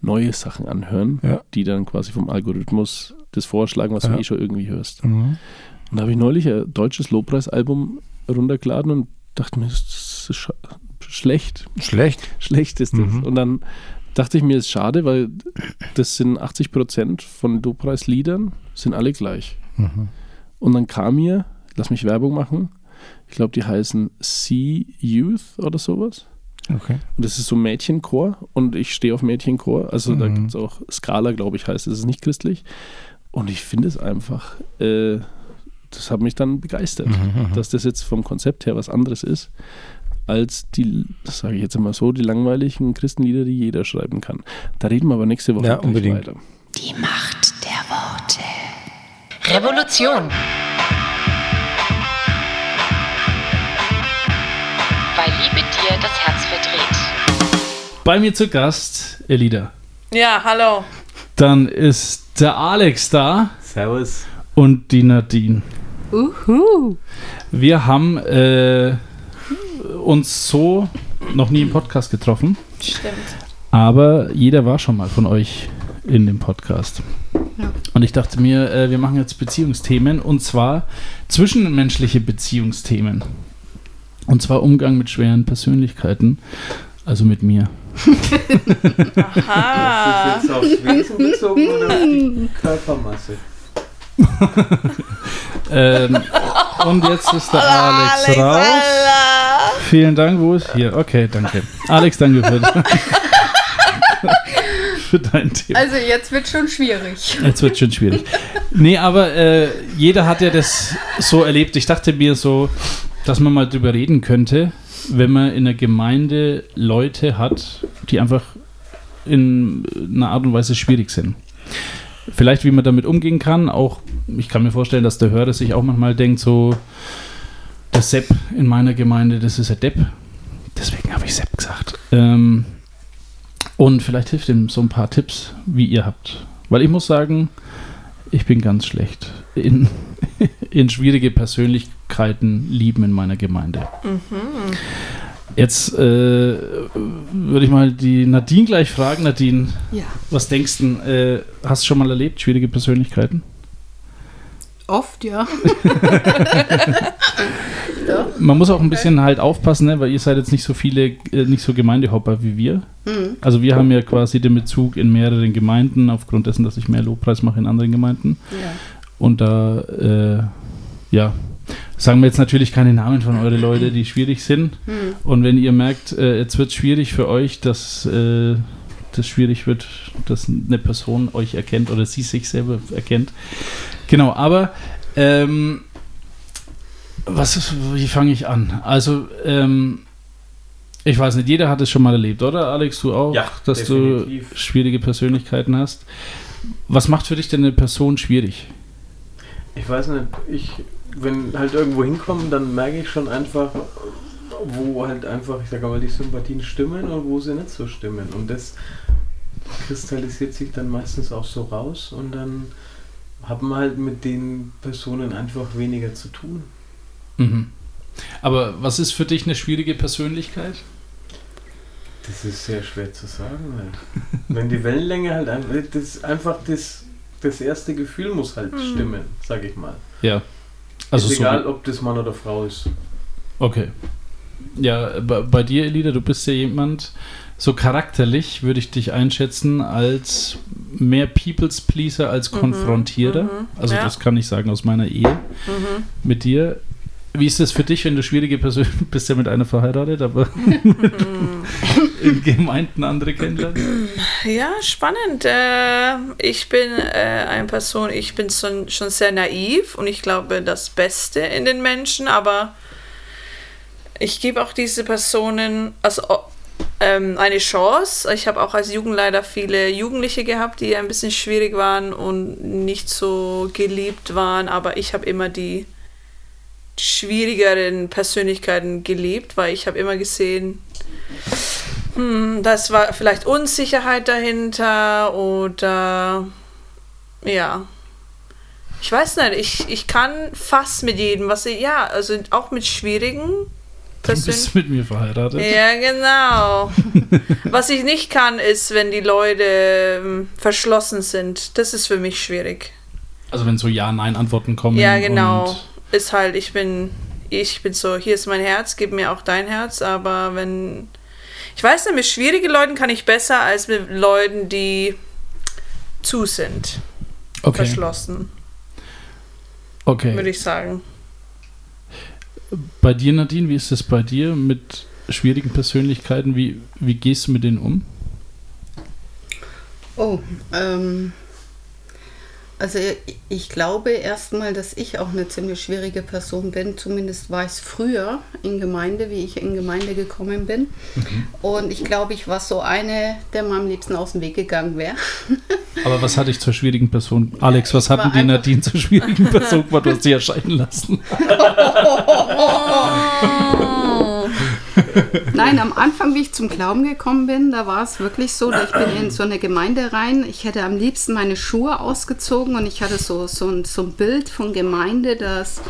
neue Sachen anhören, ja. die dann quasi vom Algorithmus das vorschlagen, was ja. du eh schon irgendwie hörst. Mhm. Und da habe ich neulich ein deutsches Lobpreisalbum runtergeladen und dachte mir, das ist sch schlecht. Schlecht? Schlecht ist das. Mhm. Und dann dachte ich mir, ist schade, weil das sind 80 Prozent von Lobpreisliedern, sind alle gleich. Mhm. Und dann kam mir, lass mich Werbung machen, ich glaube, die heißen Sea Youth oder sowas. Okay. Und das ist so Mädchenchor und ich stehe auf Mädchenchor. Also mhm. da gibt es auch Skala, glaube ich, heißt es, ist nicht christlich. Und ich finde es einfach, äh, das hat mich dann begeistert, mhm, mhm. dass das jetzt vom Konzept her was anderes ist als die, das sage ich jetzt immer so, die langweiligen Christenlieder, die jeder schreiben kann. Da reden wir aber nächste Woche ja, unbedingt. weiter. Die Macht der Worte. Revolution. Weil Liebe dir das Herz verdreht. Bei mir zu Gast, Elida. Ja, hallo. Dann ist der Alex da. Servus. Und die Nadine. Uhu. Wir haben äh, uns so noch nie im Podcast getroffen. Stimmt. Aber jeder war schon mal von euch in dem Podcast. Ja. Und ich dachte mir, äh, wir machen jetzt Beziehungsthemen und zwar zwischenmenschliche Beziehungsthemen. Und zwar Umgang mit schweren Persönlichkeiten, also mit mir. Aha. Ist das jetzt aufs Wesen bezogen oder auf die Körpermasse? ähm, und jetzt ist der Alex, Alex raus. Alter. Vielen Dank. Wo ist hier? Okay, danke. Alex, danke für, für dein Thema. Also jetzt wird schon schwierig. Jetzt wird schon schwierig. Nee, aber äh, jeder hat ja das so erlebt. Ich dachte mir so, dass man mal drüber reden könnte, wenn man in einer Gemeinde Leute hat, die einfach in einer Art und Weise schwierig sind. Vielleicht, wie man damit umgehen kann. Auch, ich kann mir vorstellen, dass der Hörer sich auch manchmal denkt, so, der Sepp in meiner Gemeinde, das ist ein Depp. Deswegen habe ich Sepp gesagt. Ähm, und vielleicht hilft ihm so ein paar Tipps, wie ihr habt. Weil ich muss sagen, ich bin ganz schlecht in, in schwierige Persönlichkeiten lieben in meiner Gemeinde. Mhm. Jetzt äh, würde ich mal die Nadine gleich fragen. Nadine, ja. was denkst du, äh, hast du schon mal erlebt, schwierige Persönlichkeiten? Oft, ja. Man muss auch ein bisschen halt aufpassen, ne? weil ihr seid jetzt nicht so viele, äh, nicht so Gemeindehopper wie wir. Mhm. Also wir haben ja quasi den Bezug in mehreren Gemeinden, aufgrund dessen, dass ich mehr Lobpreis mache in anderen Gemeinden. Ja. Und da, äh, ja, sagen wir jetzt natürlich keine Namen von eure Leute, die schwierig sind. Mhm. Und wenn ihr merkt, äh, jetzt wird schwierig für euch, dass äh, das schwierig wird, dass eine Person euch erkennt oder sie sich selber erkennt. Genau, aber ähm, was ist, wie fange ich an? Also, ähm, ich weiß nicht, jeder hat es schon mal erlebt, oder Alex, du auch, ja, dass definitiv. du schwierige Persönlichkeiten hast. Was macht für dich denn eine Person schwierig? Ich weiß nicht, ich, wenn halt irgendwo hinkommen, dann merke ich schon einfach, wo halt einfach, ich sage mal, die Sympathien stimmen und wo sie nicht so stimmen. Und das kristallisiert sich dann meistens auch so raus und dann hat man halt mit den Personen einfach weniger zu tun. Mhm. Aber was ist für dich eine schwierige Persönlichkeit? Das ist sehr schwer zu sagen. Halt. Wenn die Wellenlänge halt einfach, das einfach das, das erste Gefühl muss halt mhm. stimmen, sag ich mal. Ja. Also ist egal, ob das Mann oder Frau ist. Okay. Ja, bei, bei dir, Elida, du bist ja jemand, so charakterlich würde ich dich einschätzen als mehr People's Pleaser als mhm, Konfrontierer. Mhm, also ja. das kann ich sagen aus meiner Ehe mhm. mit dir. Wie ist das für dich, wenn du schwierige Personen bist ja mit einer verheiratet, aber in Gemeinden andere kennenlernen? Ja, spannend. Äh, ich bin äh, eine Person, ich bin schon, schon sehr naiv und ich glaube das Beste in den Menschen, aber ich gebe auch diese Personen, also ähm, eine Chance. Ich habe auch als Jugendleiter viele Jugendliche gehabt, die ein bisschen schwierig waren und nicht so geliebt waren, aber ich habe immer die schwierigeren Persönlichkeiten geliebt, weil ich habe immer gesehen, hm, das war vielleicht Unsicherheit dahinter oder ja. Ich weiß nicht, ich, ich kann fast mit jedem, was ich, ja, also auch mit schwierigen Du bist mit mir verheiratet. Ja, genau. Was ich nicht kann, ist, wenn die Leute ähm, verschlossen sind. Das ist für mich schwierig. Also wenn so Ja-Nein-Antworten kommen. Ja, genau. Ist halt, ich bin, ich bin so, hier ist mein Herz, gib mir auch dein Herz, aber wenn. Ich weiß nicht, mit schwierigen Leuten kann ich besser als mit Leuten, die zu sind. Okay. Verschlossen. Okay. Würde ich sagen. Bei dir, Nadine, wie ist es bei dir mit schwierigen Persönlichkeiten? Wie, wie gehst du mit denen um? Oh, ähm, also ich glaube erstmal, dass ich auch eine ziemlich schwierige Person bin. Zumindest war ich es früher in Gemeinde, wie ich in Gemeinde gekommen bin. Mhm. Und ich glaube, ich war so eine, der mir am liebsten aus dem Weg gegangen wäre. Aber was hatte ich zur schwierigen Person? Alex, was hatten die Nadine zur schwierigen Person? Du hast sie erscheinen lassen. Nein, am Anfang, wie ich zum Glauben gekommen bin, da war es wirklich so, ich bin in so eine Gemeinde rein. Ich hätte am liebsten meine Schuhe ausgezogen und ich hatte so, so, ein, so ein Bild von Gemeinde, das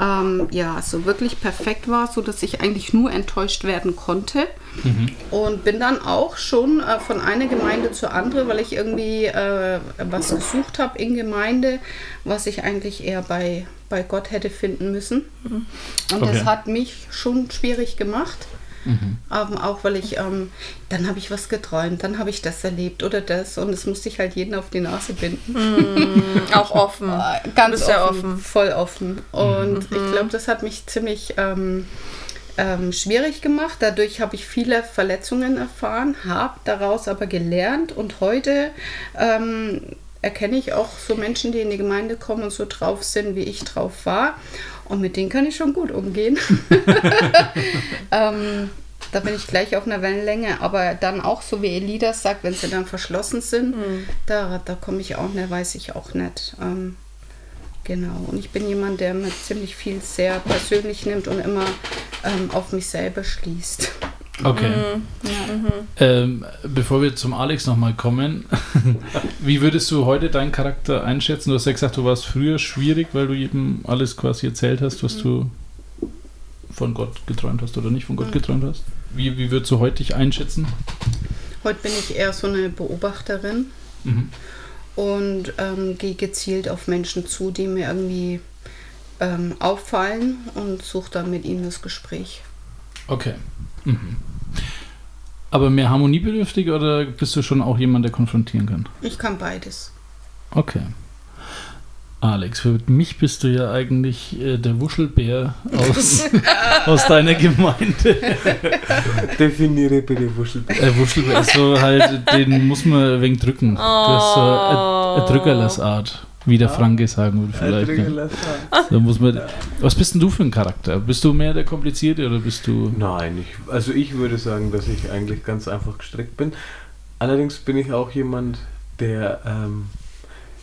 ähm, ja so wirklich perfekt war, so dass ich eigentlich nur enttäuscht werden konnte. Mhm. Und bin dann auch schon äh, von einer Gemeinde zur anderen, weil ich irgendwie äh, was gesucht habe in Gemeinde, was ich eigentlich eher bei, bei Gott hätte finden müssen. Mhm. Und okay. das hat mich schon schwierig gemacht. Mhm. Ähm, auch weil ich, ähm, dann habe ich was geträumt, dann habe ich das erlebt oder das und das musste ich halt jeden auf die Nase binden. Mhm. auch offen. Ganz offen, offen, voll offen. Und mhm. ich glaube, das hat mich ziemlich ähm, ähm, schwierig gemacht. Dadurch habe ich viele Verletzungen erfahren, habe daraus aber gelernt und heute ähm, erkenne ich auch so Menschen, die in die Gemeinde kommen und so drauf sind, wie ich drauf war. Und mit denen kann ich schon gut umgehen. ähm, da bin ich gleich auf einer Wellenlänge. Aber dann auch, so wie Elida sagt, wenn sie dann verschlossen sind, mhm. da, da komme ich auch nicht, weiß ich auch nicht. Ähm, genau. Und ich bin jemand, der mir ziemlich viel sehr persönlich nimmt und immer ähm, auf mich selber schließt. Okay. Mhm. Ja. Mhm. Ähm, bevor wir zum Alex nochmal kommen, wie würdest du heute deinen Charakter einschätzen? Du hast ja gesagt, du warst früher schwierig, weil du jedem alles quasi erzählt hast, was mhm. du von Gott geträumt hast oder nicht von Gott mhm. geträumt hast. Wie, wie würdest du heute dich einschätzen? Heute bin ich eher so eine Beobachterin mhm. und ähm, gehe gezielt auf Menschen zu, die mir irgendwie ähm, auffallen und suche dann mit ihnen das Gespräch. Okay. Mhm. Aber mehr harmoniebedürftig oder bist du schon auch jemand, der konfrontieren kann? Ich kann beides. Okay. Alex, für mich bist du ja eigentlich äh, der Wuschelbär aus, aus deiner Gemeinde. Definiere bitte Wuschelbär. Der Wuschelbär ist so halt, den muss man ein wenig drücken. Oh. Du hast so eine, eine Drückerlassart. Wie der ja. Franke sagen würde vielleicht. Ne? Da muss man, was bist denn du für ein Charakter? Bist du mehr der Komplizierte oder bist du... Nein, ich, also ich würde sagen, dass ich eigentlich ganz einfach gestrickt bin. Allerdings bin ich auch jemand, der ähm,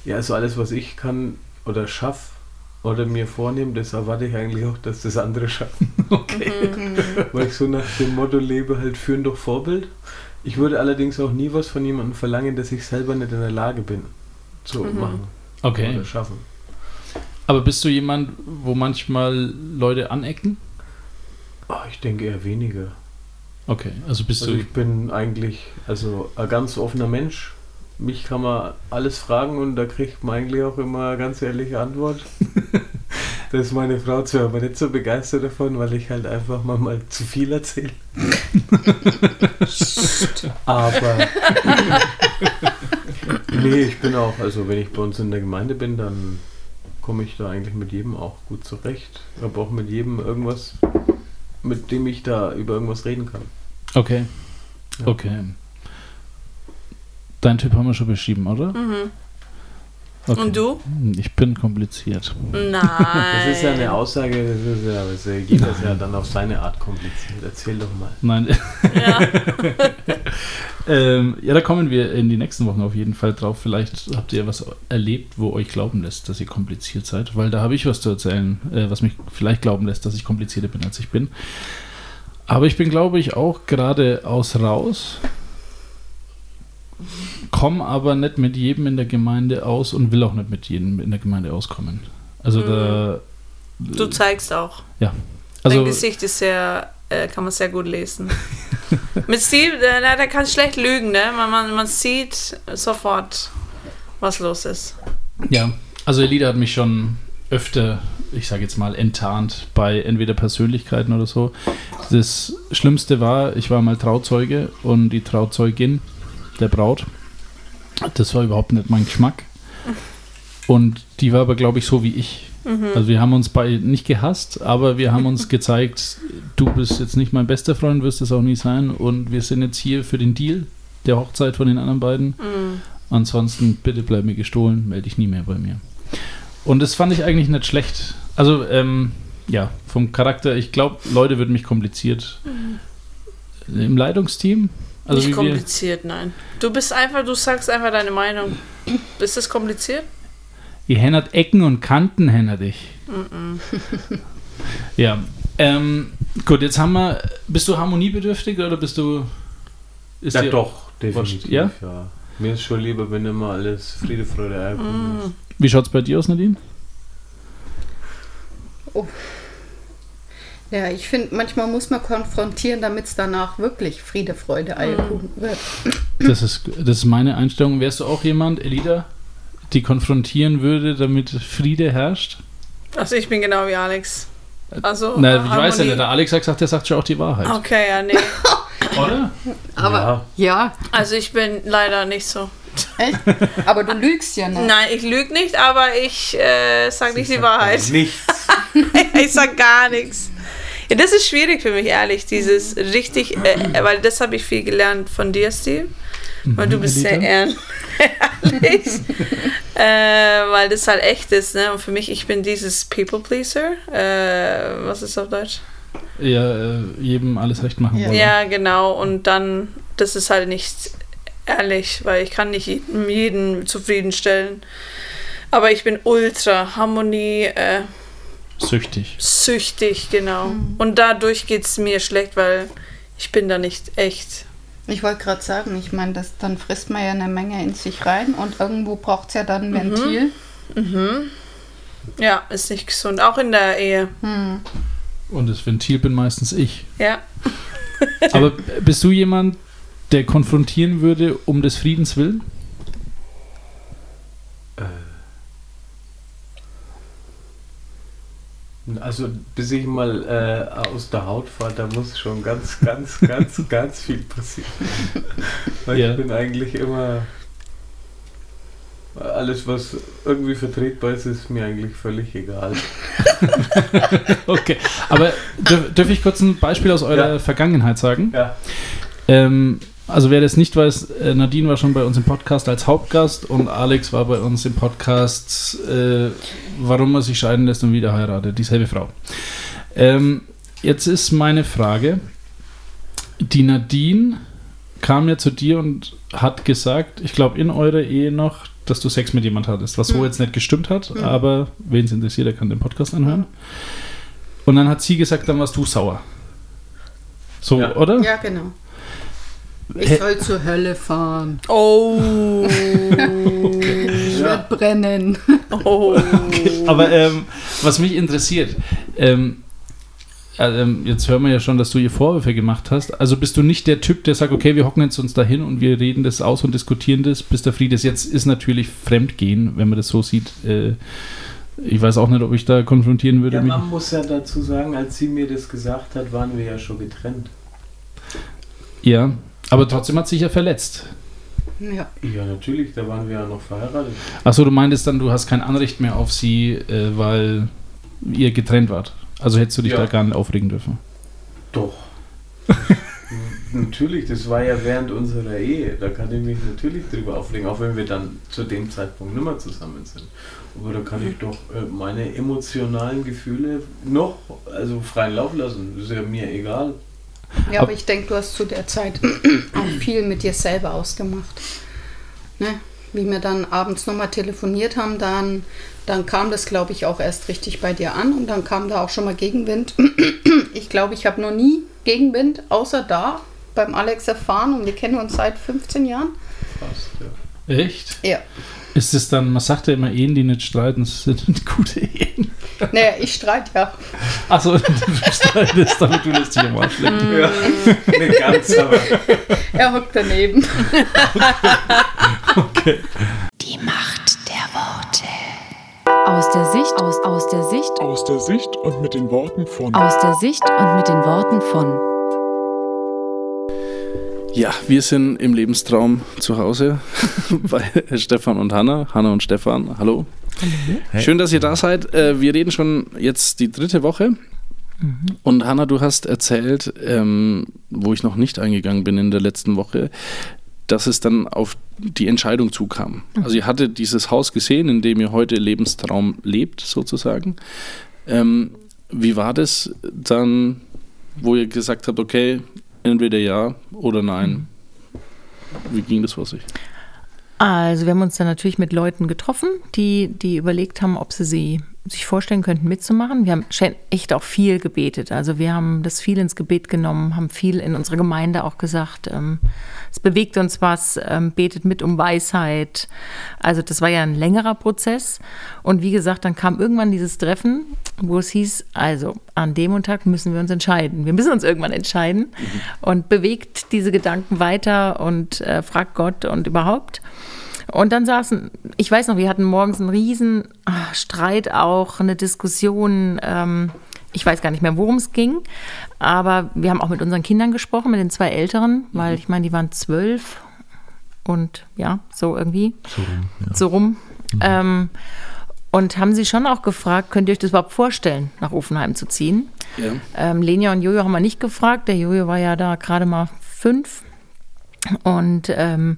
ja, also alles, was ich kann oder schaffe oder mir vornehme, das erwarte ich eigentlich auch, dass das andere schaffen. Okay. Mhm. Weil ich so nach dem Motto lebe, halt führen durch Vorbild. Ich würde allerdings auch nie was von jemandem verlangen, dass ich selber nicht in der Lage bin zu mhm. machen. Okay. Oder schaffen. Aber bist du jemand, wo manchmal Leute anecken? Oh, ich denke eher weniger. Okay, also bist also du. Ich bin eigentlich also ein ganz offener Mensch. Mich kann man alles fragen und da kriegt man eigentlich auch immer eine ganz ehrliche Antwort. da ist meine Frau zwar aber nicht so begeistert davon, weil ich halt einfach mal, mal zu viel erzähle. aber Nee, ich bin auch, also wenn ich bei uns in der Gemeinde bin, dann komme ich da eigentlich mit jedem auch gut zurecht. Ich habe auch mit jedem irgendwas, mit dem ich da über irgendwas reden kann. Okay. Ja. Okay. Dein Typ haben wir schon beschrieben, oder? Mhm. Okay. Und du? Ich bin kompliziert. Nein. Das ist ja eine Aussage, das ist ja, das geht das ja dann auf seine Art kompliziert. Erzähl doch mal. Nein. Ja. ähm, ja, da kommen wir in die nächsten Wochen auf jeden Fall drauf. Vielleicht habt ihr was erlebt, wo euch glauben lässt, dass ihr kompliziert seid, weil da habe ich was zu erzählen, äh, was mich vielleicht glauben lässt, dass ich komplizierter bin, als ich bin. Aber ich bin, glaube ich, auch gerade aus raus komme aber nicht mit jedem in der Gemeinde aus und will auch nicht mit jedem in der Gemeinde auskommen. Also mhm. da. Du zeigst auch. Ja. Also, Dein Gesicht ist sehr, äh, kann man sehr gut lesen. mit Steve, äh, der kann schlecht lügen, ne? Man, man, man sieht sofort, was los ist. Ja, also Elida hat mich schon öfter, ich sage jetzt mal, enttarnt bei entweder Persönlichkeiten oder so. Das Schlimmste war, ich war mal Trauzeuge und die Trauzeugin der Braut. Das war überhaupt nicht mein Geschmack. Und die war aber, glaube ich, so wie ich. Mhm. Also wir haben uns beide nicht gehasst, aber wir haben uns gezeigt, du bist jetzt nicht mein bester Freund, wirst es auch nie sein. Und wir sind jetzt hier für den Deal der Hochzeit von den anderen beiden. Mhm. Ansonsten bitte bleib mir gestohlen, melde dich nie mehr bei mir. Und das fand ich eigentlich nicht schlecht. Also, ähm, ja, vom Charakter, ich glaube, Leute würden mich kompliziert. Mhm. Im Leitungsteam also nicht kompliziert, nein. Du bist einfach, du sagst einfach deine Meinung. Ist das kompliziert? Ihr händert Ecken und Kanten, händert ich. Mm -mm. ja, Ähm, gut, jetzt haben wir. Bist du harmoniebedürftig oder bist du. Ist ja, doch, definitiv. Ja? ja? Mir ist schon lieber, wenn immer alles Friede, Freude, Eierkuchen ist. Wie schaut es bei dir aus, Nadine? Oh. Ja, ich finde, manchmal muss man konfrontieren, damit es danach wirklich Friede, Freude, Eierkuchen mhm. wird. Das ist, das ist meine Einstellung. Wärst du auch jemand, Elida, die konfrontieren würde, damit Friede herrscht? Also ich bin genau wie Alex. Also, Na, ich Harmonie. weiß ja nicht, der Alex hat gesagt, der sagt schon auch die Wahrheit. Okay, ja, nee. Oder? Aber ja. ja. Also ich bin leider nicht so. Echt? Aber du lügst ja nicht. Nein, ich lüge nicht, aber ich äh, sage nicht die Wahrheit. Nichts. ich sag gar nichts. Ja, das ist schwierig für mich, ehrlich, dieses richtig, äh, weil das habe ich viel gelernt von dir, Steve. Weil du mhm, bist sehr ehrlich. äh, weil das halt echt ist, ne? Und für mich, ich bin dieses People Pleaser. Äh, was ist auf Deutsch? Ja, äh, jedem alles recht machen wollen. Ja, genau. Und dann, das ist halt nicht ehrlich, weil ich kann nicht jeden, jeden zufriedenstellen. Aber ich bin ultra Harmonie. Äh, süchtig. Süchtig, genau. Mhm. Und dadurch geht es mir schlecht, weil ich bin da nicht echt. Ich wollte gerade sagen, ich meine, dann frisst man ja eine Menge in sich rein und irgendwo braucht es ja dann ein mhm. Ventil. Mhm. Ja, ist nicht gesund, auch in der Ehe. Mhm. Und das Ventil bin meistens ich. Ja. Aber bist du jemand, der konfrontieren würde um des Friedens willen? Also bis ich mal äh, aus der Haut fahre, da muss schon ganz, ganz, ganz, ganz viel passieren. Weil ja. ich bin eigentlich immer alles, was irgendwie vertretbar ist, ist mir eigentlich völlig egal. okay, aber dürf, dürf, ich kurz ein Beispiel aus eurer ja. Vergangenheit sagen? Ja. Ähm, also wer das nicht weiß, äh, Nadine war schon bei uns im Podcast als Hauptgast und Alex war bei uns im Podcast, äh, warum man sich scheiden lässt und wieder heiratet, dieselbe Frau. Ähm, jetzt ist meine Frage, die Nadine kam ja zu dir und hat gesagt, ich glaube in eurer Ehe noch, dass du Sex mit jemand hattest, was so mhm. jetzt nicht gestimmt hat, mhm. aber wen es interessiert, der kann den Podcast anhören. Und dann hat sie gesagt, dann warst du sauer. So, ja. oder? Ja, genau. Ich soll zur Hölle fahren. Oh. ich werde brennen. Oh. Okay. Aber ähm, was mich interessiert, ähm, also, jetzt hören wir ja schon, dass du ihr Vorwürfe gemacht hast. Also bist du nicht der Typ, der sagt, okay, wir hocken jetzt uns dahin und wir reden das aus und diskutieren das, bis der Friede ist. Jetzt ist natürlich Fremdgehen, wenn man das so sieht. Äh, ich weiß auch nicht, ob ich da konfrontieren würde. Ja, man muss ja dazu sagen, als sie mir das gesagt hat, waren wir ja schon getrennt. Ja, aber trotzdem hat sich ja verletzt. Ja. Ja, natürlich, da waren wir ja noch verheiratet. Achso, du meintest dann, du hast kein Anrecht mehr auf sie, äh, weil ihr getrennt wart. Also hättest du dich ja. da gar nicht aufregen dürfen. Doch. natürlich, das war ja während unserer Ehe. Da kann ich mich natürlich drüber aufregen, auch wenn wir dann zu dem Zeitpunkt nicht mehr zusammen sind. Aber da kann ich doch äh, meine emotionalen Gefühle noch also freien Lauf lassen. Das ist ja mir egal. Ja, aber ich denke, du hast zu der Zeit auch viel mit dir selber ausgemacht. Ne? Wie wir dann abends nochmal telefoniert haben, dann, dann kam das, glaube ich, auch erst richtig bei dir an und dann kam da auch schon mal Gegenwind. Ich glaube, ich habe noch nie Gegenwind außer da beim Alex erfahren und wir kennen uns seit 15 Jahren. Fast, ja. Echt? Ja. Ist es dann, man sagt ja immer, Ehen, die nicht streiten, sind gute Ehen. Naja, ich streite ja. Achso, du streitest, damit du lässt dich im Arsch lecken. Ja, nicht ganz, aber. Er hockt daneben. Okay. Die Macht der Worte. Aus der Sicht, aus, aus der Sicht. Aus der Sicht und mit den Worten von. Aus der Sicht und mit den Worten von. Ja, wir sind im Lebenstraum zu Hause bei Stefan und Hanna. Hanna und Stefan, hallo. hallo. Schön, dass ihr da seid. Äh, wir reden schon jetzt die dritte Woche. Mhm. Und Hanna, du hast erzählt, ähm, wo ich noch nicht eingegangen bin in der letzten Woche, dass es dann auf die Entscheidung zukam. Mhm. Also ihr hattet dieses Haus gesehen, in dem ihr heute Lebenstraum lebt, sozusagen. Ähm, wie war das dann, wo ihr gesagt habt, okay, entweder ja oder nein. Wie ging das vor sich? Also wir haben uns dann natürlich mit Leuten getroffen, die, die überlegt haben, ob sie sie sich vorstellen könnten, mitzumachen. Wir haben echt auch viel gebetet. Also wir haben das viel ins Gebet genommen, haben viel in unserer Gemeinde auch gesagt, ähm, es bewegt uns was, ähm, betet mit um Weisheit. Also das war ja ein längerer Prozess. Und wie gesagt, dann kam irgendwann dieses Treffen, wo es hieß, also an dem Tag müssen wir uns entscheiden. Wir müssen uns irgendwann entscheiden mhm. und bewegt diese Gedanken weiter und äh, fragt Gott und überhaupt. Und dann saßen, ich weiß noch, wir hatten morgens einen riesen ach, Streit auch, eine Diskussion. Ähm, ich weiß gar nicht mehr, worum es ging, aber wir haben auch mit unseren Kindern gesprochen, mit den zwei Älteren, weil mhm. ich meine, die waren zwölf und ja, so irgendwie. So rum. Ja. So rum. Mhm. Ähm, und haben sie schon auch gefragt, könnt ihr euch das überhaupt vorstellen, nach Offenheim zu ziehen? Ja. Ähm, Lenia und Jojo haben wir nicht gefragt. Der Jojo war ja da gerade mal fünf. Und ähm,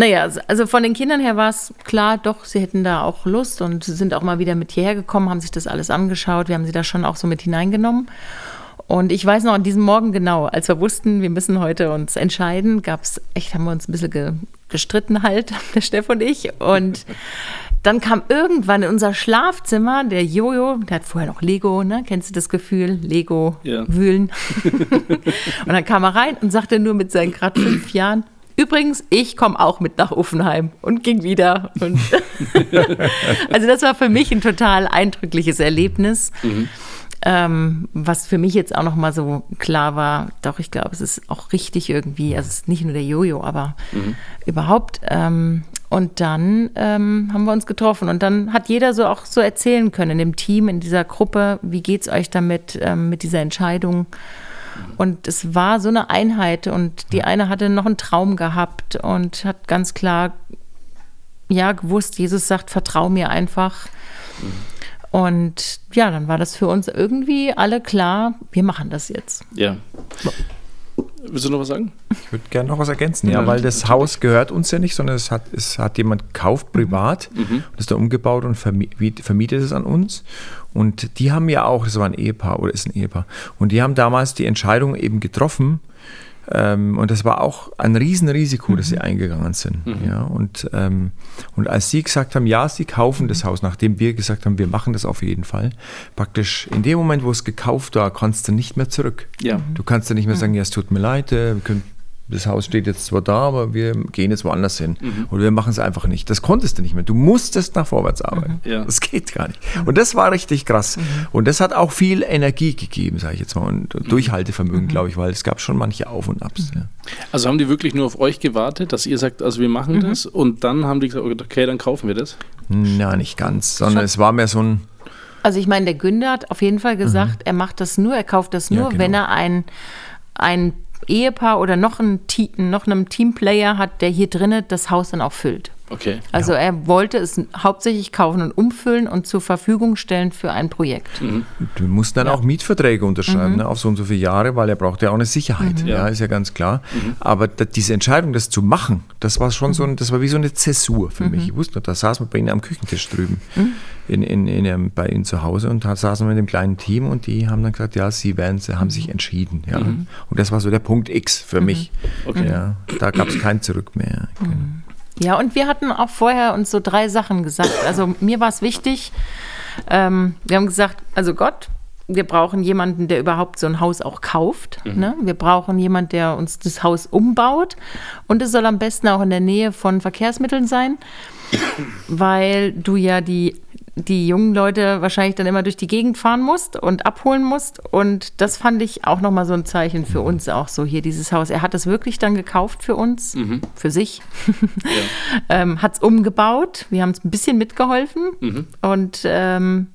naja, also von den Kindern her war es klar, doch, sie hätten da auch Lust und sind auch mal wieder mit hierher gekommen, haben sich das alles angeschaut. Wir haben sie da schon auch so mit hineingenommen. Und ich weiß noch an diesem Morgen genau, als wir wussten, wir müssen heute uns entscheiden, gab es echt, haben wir uns ein bisschen ge gestritten halt, der Steff und ich. Und dann kam irgendwann in unser Schlafzimmer der Jojo, der hat vorher noch Lego, ne? Kennst du das Gefühl? Lego ja. wühlen. und dann kam er rein und sagte nur mit seinen gerade fünf Jahren, Übrigens, ich komme auch mit nach Uffenheim und ging wieder. Und also das war für mich ein total eindrückliches Erlebnis. Mhm. Ähm, was für mich jetzt auch noch mal so klar war, doch, ich glaube, es ist auch richtig irgendwie, also es ist nicht nur der Jojo, aber mhm. überhaupt. Ähm, und dann ähm, haben wir uns getroffen und dann hat jeder so auch so erzählen können in dem Team, in dieser Gruppe, wie geht es euch damit, ähm, mit dieser Entscheidung. Und es war so eine Einheit und die eine hatte noch einen Traum gehabt und hat ganz klar, ja, gewusst, Jesus sagt, vertrau mir einfach. Und ja, dann war das für uns irgendwie alle klar, wir machen das jetzt. Ja. Willst du noch was sagen? Ich würde gerne noch was ergänzen, ja, ja weil das natürlich. Haus gehört uns ja nicht, sondern es hat, es hat jemand gekauft, privat, mhm. und ist da umgebaut und vermietet es an uns. Und die haben ja auch, das war ein Ehepaar oder ist ein Ehepaar, und die haben damals die Entscheidung eben getroffen, ähm, und das war auch ein Riesenrisiko, mhm. dass sie mhm. eingegangen sind. Mhm. Ja, und, ähm, und als sie gesagt haben, ja, sie kaufen das Haus, nachdem wir gesagt haben, wir machen das auf jeden Fall, praktisch in dem Moment, wo es gekauft war, kannst du nicht mehr zurück. Ja. Du kannst ja nicht mehr sagen, ja, es tut mir leid, äh, wir können das Haus steht jetzt zwar da, aber wir gehen jetzt woanders hin. Mhm. Oder wir machen es einfach nicht. Das konntest du nicht mehr. Du musstest nach vorwärts arbeiten. Mhm. Ja. Das geht gar nicht. Und das war richtig krass. Mhm. Und das hat auch viel Energie gegeben, sage ich jetzt mal. Und mhm. Durchhaltevermögen, mhm. glaube ich, weil es gab schon manche Auf und Abs. Ja. Also haben die wirklich nur auf euch gewartet, dass ihr sagt, also wir machen mhm. das und dann haben die gesagt, okay, dann kaufen wir das? Na, nicht ganz, sondern es war mehr so ein also ich meine, der Günder hat auf jeden Fall gesagt, mhm. er macht das nur, er kauft das nur, ja, genau. wenn er ein, ein Ehepaar oder noch, ein, noch einem Teamplayer hat, der hier drinnen das Haus dann auch füllt. Okay. Also ja. er wollte es hauptsächlich kaufen und umfüllen und zur Verfügung stellen für ein Projekt. Mhm. Du musst dann ja. auch Mietverträge unterschreiben, mhm. ne, auf so und so viele Jahre, weil er braucht ja auch eine Sicherheit. Mhm. Ja. ist ja ganz klar. Mhm. Aber da, diese Entscheidung, das zu machen, das war schon so ein, das war wie so eine Zäsur für mich. Mhm. Ich wusste noch, da saßen wir bei ihnen am Küchentisch drüben, mhm. in, in, in, bei ihnen zu Hause und da saßen wir mit dem kleinen Team und die haben dann gesagt, ja, sie werden, sie haben sich entschieden. Ja. Und das war so der Punkt X für mich. Okay. Ja, da gab es kein Zurück mehr. Genau. Ja, und wir hatten auch vorher uns so drei Sachen gesagt. Also mir war es wichtig, ähm, wir haben gesagt, also Gott, wir brauchen jemanden, der überhaupt so ein Haus auch kauft. Mhm. Ne? Wir brauchen jemanden, der uns das Haus umbaut. Und es soll am besten auch in der Nähe von Verkehrsmitteln sein, weil du ja die die jungen Leute wahrscheinlich dann immer durch die Gegend fahren musst und abholen musst. Und das fand ich auch nochmal so ein Zeichen für uns auch so hier, dieses Haus. Er hat es wirklich dann gekauft für uns, mhm. für sich, ja. ähm, hat es umgebaut. Wir haben es ein bisschen mitgeholfen mhm. und ähm,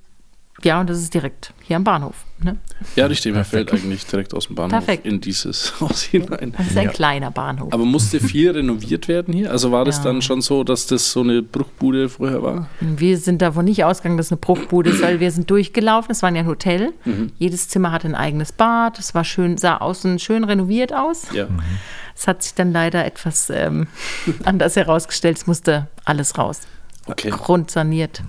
ja, und das ist direkt hier am Bahnhof. Ne? Ja, richtig. Man fällt eigentlich direkt aus dem Bahnhof Perfekt. in dieses Haus hinein. Das ist ein ja. kleiner Bahnhof. Aber musste viel renoviert werden hier? Also war das ja. dann schon so, dass das so eine Bruchbude vorher war? Wir sind davon nicht ausgegangen, dass es eine Bruchbude ist, weil wir sind durchgelaufen. Es war ja ein Hotel. Mhm. Jedes Zimmer hatte ein eigenes Bad. Es war schön, sah außen schön renoviert aus. Ja. Mhm. Es hat sich dann leider etwas ähm, anders herausgestellt. Es musste alles raus. Okay. Grundsaniert.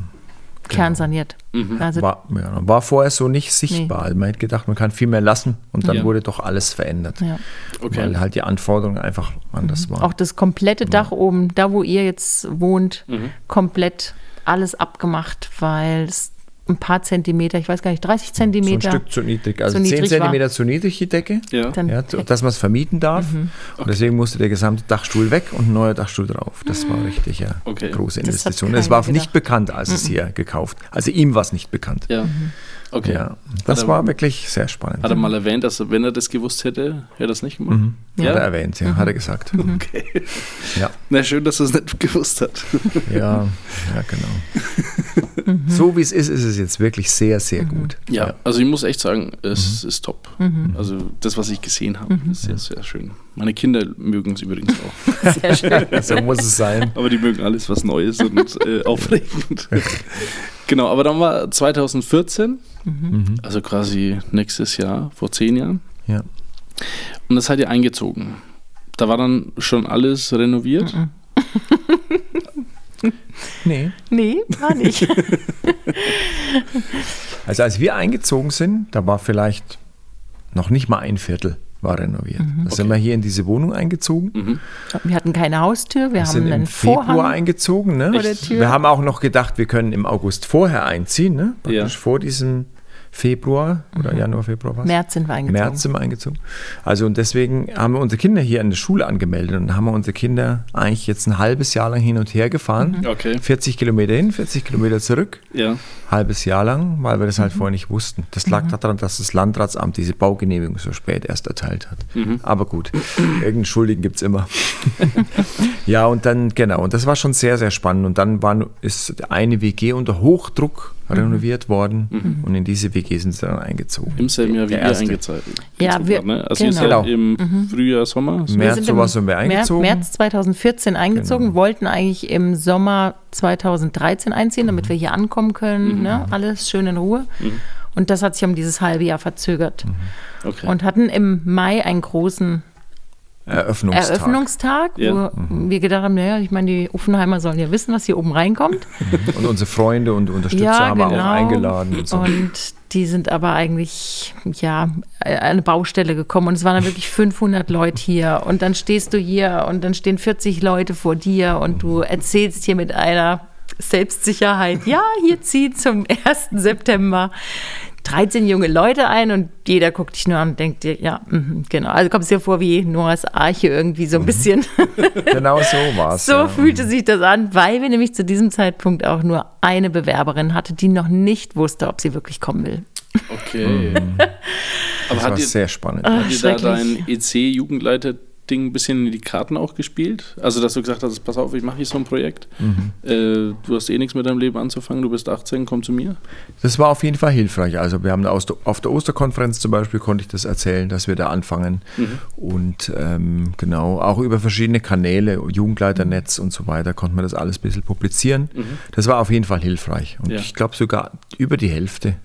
Genau. kernsaniert. Mhm. Also war, ja, war, vorher so nicht sichtbar. Nee. Man hätte gedacht, man kann viel mehr lassen und dann ja. wurde doch alles verändert. Ja. Okay. Weil halt die Anforderungen einfach anders mhm. waren. Auch das komplette Dach oben, da wo ihr jetzt wohnt, mhm. komplett alles abgemacht, weil es ein paar Zentimeter, ich weiß gar nicht, 30 Zentimeter. So ein Stück zu niedrig. Also zu 10 niedrig Zentimeter war. zu niedrig die Decke, ja. ja dass man es vermieten darf. Mhm. Und deswegen musste der gesamte Dachstuhl weg und ein neuer Dachstuhl drauf. Das war richtig ja okay. große Investition. Es war gedacht. nicht bekannt, als mhm. es hier gekauft. Also ihm war es nicht bekannt. Ja. Mhm. Okay. Ja, das er, war wirklich sehr spannend. Hat er mal erwähnt, dass er, wenn er das gewusst hätte, hätte er das nicht gemacht? Mhm. Ja. Hat er erwähnt, ja, mhm. hat er gesagt. Mhm. Okay. Ja. Na schön, dass er es nicht gewusst hat. Ja, ja, genau. Mhm. So wie es ist, ist es jetzt wirklich sehr, sehr mhm. gut. Ja, ja, also ich muss echt sagen, es ist top. Also das, was ich gesehen habe, ist sehr, sehr schön. Meine Kinder mögen es übrigens auch. Sehr schön. so muss es sein. Aber die mögen alles, was Neues und äh, aufregend. genau, aber dann war 2014 Mhm. Also quasi nächstes Jahr, vor zehn Jahren. Ja. Und das seid ihr eingezogen. Da war dann schon alles renoviert? Nee. Nee, war nicht. also als wir eingezogen sind, da war vielleicht noch nicht mal ein Viertel war renoviert. Mhm. Da sind wir hier in diese Wohnung eingezogen. Mhm. Wir hatten keine Haustür, wir, wir haben sind einen im Februar Vorhang eingezogen. Ne? Wir haben auch noch gedacht, wir können im August vorher einziehen, ne? praktisch ja. vor diesem Februar oder mhm. Januar, Februar was? März sind wir eingezogen. März sind wir eingezogen. Also und deswegen haben wir unsere Kinder hier an der Schule angemeldet und haben wir unsere Kinder eigentlich jetzt ein halbes Jahr lang hin und her gefahren. Mhm. Okay. 40 Kilometer hin, 40 Kilometer zurück. Ja. Halbes Jahr lang, weil wir das halt mhm. vorher nicht wussten. Das lag mhm. daran, dass das Landratsamt diese Baugenehmigung so spät erst erteilt hat. Mhm. Aber gut, irgendeinen Schuldigen gibt es immer. ja, und dann, genau, und das war schon sehr, sehr spannend. Und dann war, ist eine WG unter Hochdruck renoviert worden mhm. und in diese WG sind sie dann eingezogen. Im selben Jahr wie wir eingezogen. Ja, wir, ne? Also genau. genau. im mhm. Frühjahr, Sommer? So. März, sowas sind wir eingezogen. März 2014 eingezogen, genau. wollten eigentlich im Sommer 2013 einziehen, damit mhm. wir hier ankommen können, mhm. ne? alles schön in Ruhe. Mhm. Und das hat sich um dieses halbe Jahr verzögert. Mhm. Okay. Und hatten im Mai einen großen Eröffnungstag, Eröffnungstag ja. wo mhm. wir gedacht haben, naja, ich meine, die Offenheimer sollen ja wissen, was hier oben reinkommt. Und unsere Freunde und Unterstützer ja, haben wir genau. auch eingeladen. Und, so. und, die sind aber eigentlich, ja, eine Baustelle gekommen und es waren dann wirklich 500 Leute hier und dann stehst du hier und dann stehen 40 Leute vor dir und du erzählst hier mit einer Selbstsicherheit, ja, hier zieht zum 1. September 13 junge Leute ein und jeder guckt dich nur an und denkt dir, ja, mh, genau. Also kommt es dir vor wie Noahs Arche irgendwie so ein mhm. bisschen. genau so war es. So ja. fühlte sich das an, weil wir nämlich zu diesem Zeitpunkt auch nur eine Bewerberin hatte, die noch nicht wusste, ob sie wirklich kommen will. Okay. Mhm. Aber das war ihr, sehr spannend. Hat dir da dein EC-Jugendleiter Ding ein bisschen in die Karten auch gespielt? Also, dass du gesagt hast, pass auf, ich mache hier so ein Projekt. Mhm. Äh, du hast eh nichts mit deinem Leben anzufangen, du bist 18, komm zu mir. Das war auf jeden Fall hilfreich. Also, wir haben auf der Osterkonferenz zum Beispiel, konnte ich das erzählen, dass wir da anfangen. Mhm. Und ähm, genau, auch über verschiedene Kanäle, Jugendleiternetz und so weiter, konnte man das alles ein bisschen publizieren. Mhm. Das war auf jeden Fall hilfreich. Und ja. ich glaube sogar über die Hälfte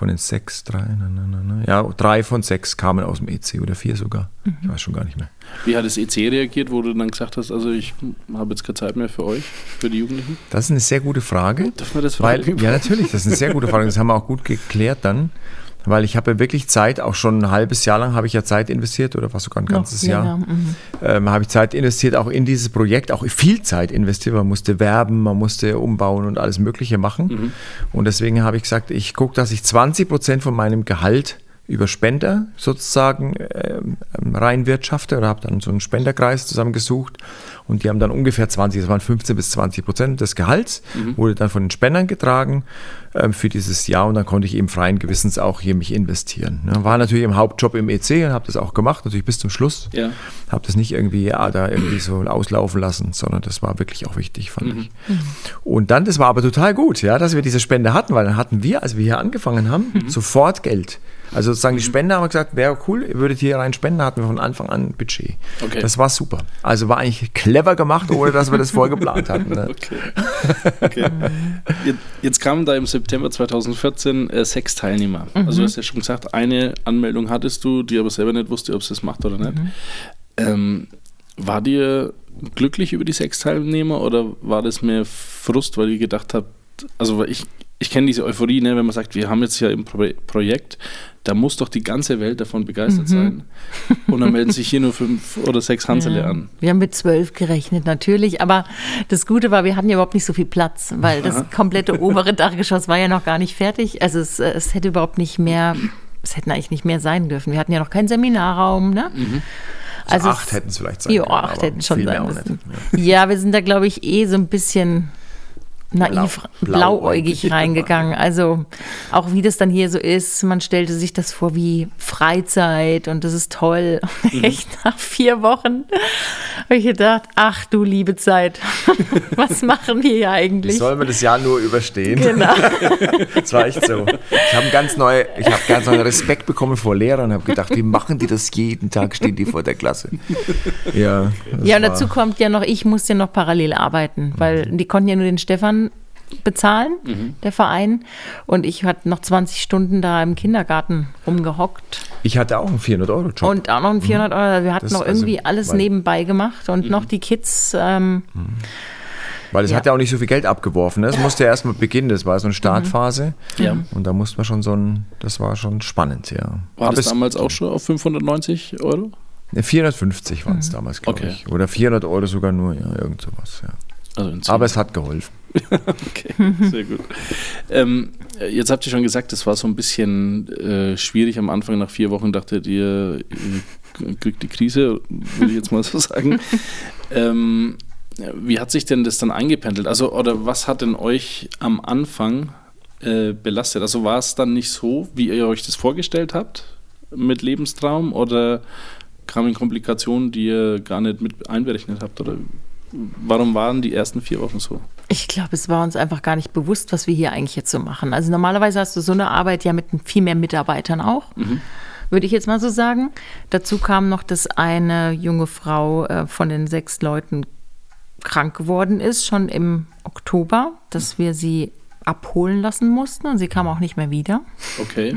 von den sechs, drei, na, na, na, ja, drei von sechs kamen aus dem EC oder vier sogar. Mhm. Ich weiß schon gar nicht mehr. Wie hat das EC reagiert, wo du dann gesagt hast, also ich habe jetzt keine Zeit mehr für euch, für die Jugendlichen? Das ist eine sehr gute Frage. Darf man das fragen? Weil, ja, natürlich, das ist eine sehr gute Frage. Das haben wir auch gut geklärt dann weil ich habe ja wirklich Zeit, auch schon ein halbes Jahr lang habe ich ja Zeit investiert oder was sogar ein ganzes Noch, Jahr, mhm. ähm, habe ich Zeit investiert, auch in dieses Projekt, auch viel Zeit investiert. Man musste werben, man musste umbauen und alles Mögliche machen. Mhm. Und deswegen habe ich gesagt, ich gucke, dass ich 20 Prozent von meinem Gehalt über Spender sozusagen ähm, reinwirtschafte oder habe dann so einen Spenderkreis zusammengesucht und die haben dann ungefähr 20, das waren 15 bis 20 Prozent des Gehalts, mhm. wurde dann von den Spendern getragen ähm, für dieses Jahr und dann konnte ich eben freien Gewissens auch hier mich investieren. Ne? War natürlich im Hauptjob im EC und habe das auch gemacht, natürlich bis zum Schluss. Ja. Habe das nicht irgendwie ja, da irgendwie so auslaufen lassen, sondern das war wirklich auch wichtig, fand mhm. ich. Und dann, das war aber total gut, ja, dass wir diese Spende hatten, weil dann hatten wir, als wir hier angefangen haben, mhm. sofort Geld. Also sozusagen die. Spender haben gesagt, wäre cool, ihr würdet hier rein spenden, hatten wir von Anfang an ein Budget. Okay. Das war super. Also war eigentlich clever gemacht, ohne dass wir das vorher geplant hatten. Ne? Okay. okay. Jetzt kamen da im September 2014 äh, sechs Teilnehmer. Mhm. Also du hast ja schon gesagt, eine Anmeldung hattest du, die aber selber nicht wusste, ob sie es macht oder nicht. Mhm. Ähm, war dir glücklich über die sechs Teilnehmer oder war das mehr Frust, weil ihr gedacht habt, also weil ich ich kenne diese Euphorie, ne, wenn man sagt, wir haben jetzt hier ein Pro Projekt, da muss doch die ganze Welt davon begeistert mhm. sein. Und dann melden sich hier nur fünf oder sechs Hansele ja. an. Wir haben mit zwölf gerechnet, natürlich. Aber das Gute war, wir hatten ja überhaupt nicht so viel Platz, weil das komplette obere Dachgeschoss war ja noch gar nicht fertig. Also es, es hätte überhaupt nicht mehr, es hätten eigentlich nicht mehr sein dürfen. Wir hatten ja noch keinen Seminarraum, ne? Mhm. Also acht hätten es vielleicht sein können. Ja, acht hätten schon sein müssen. Ja. ja, wir sind da, glaube ich, eh so ein bisschen naiv, Blau, blauäugig reingegangen. Also auch wie das dann hier so ist, man stellte sich das vor wie Freizeit und das ist toll. Mhm. Echt nach vier Wochen habe ich gedacht, ach du liebe Zeit, was machen wir hier eigentlich? Sollen wir das Jahr nur überstehen? Genau. das war echt so. Ich habe ganz neu, ich habe ganz neuen Respekt bekommen vor Lehrern und habe gedacht, wie machen die das jeden Tag, stehen die vor der Klasse. Ja, ja und dazu kommt ja noch, ich musste ja noch parallel arbeiten, weil die konnten ja nur den Stefan bezahlen, mhm. der Verein. Und ich hatte noch 20 Stunden da im Kindergarten rumgehockt. Ich hatte auch einen 400-Euro-Job. Und auch noch einen 400 Euro. Also wir hatten das noch irgendwie also, alles nebenbei gemacht und mhm. noch die Kids. Ähm, mhm. Weil es ja. hat ja auch nicht so viel Geld abgeworfen. Ne? Es musste ja erstmal beginnen, das war so eine Startphase. Mhm. Ja. Und da musste man schon so ein, das war schon spannend, ja. War Aber das damals auch schon auf 590 Euro? 450 waren es mhm. damals, glaube okay. ich. Oder 400 Euro sogar nur, ja, irgend sowas, ja. Also Aber es hat geholfen. okay, sehr gut. Ähm, jetzt habt ihr schon gesagt, es war so ein bisschen äh, schwierig am Anfang. Nach vier Wochen dachtet ihr, ihr kriegt die Krise, würde ich jetzt mal so sagen. ähm, wie hat sich denn das dann eingependelt? Also, oder was hat denn euch am Anfang äh, belastet? Also war es dann nicht so, wie ihr euch das vorgestellt habt mit Lebenstraum oder kamen Komplikationen, die ihr gar nicht mit einberechnet habt? Oder warum waren die ersten vier Wochen so? Ich glaube, es war uns einfach gar nicht bewusst, was wir hier eigentlich jetzt so machen. Also normalerweise hast du so eine Arbeit ja mit viel mehr Mitarbeitern auch. Mhm. Würde ich jetzt mal so sagen. Dazu kam noch, dass eine junge Frau äh, von den sechs Leuten krank geworden ist, schon im Oktober, dass wir sie abholen lassen mussten und sie kam auch nicht mehr wieder. Okay.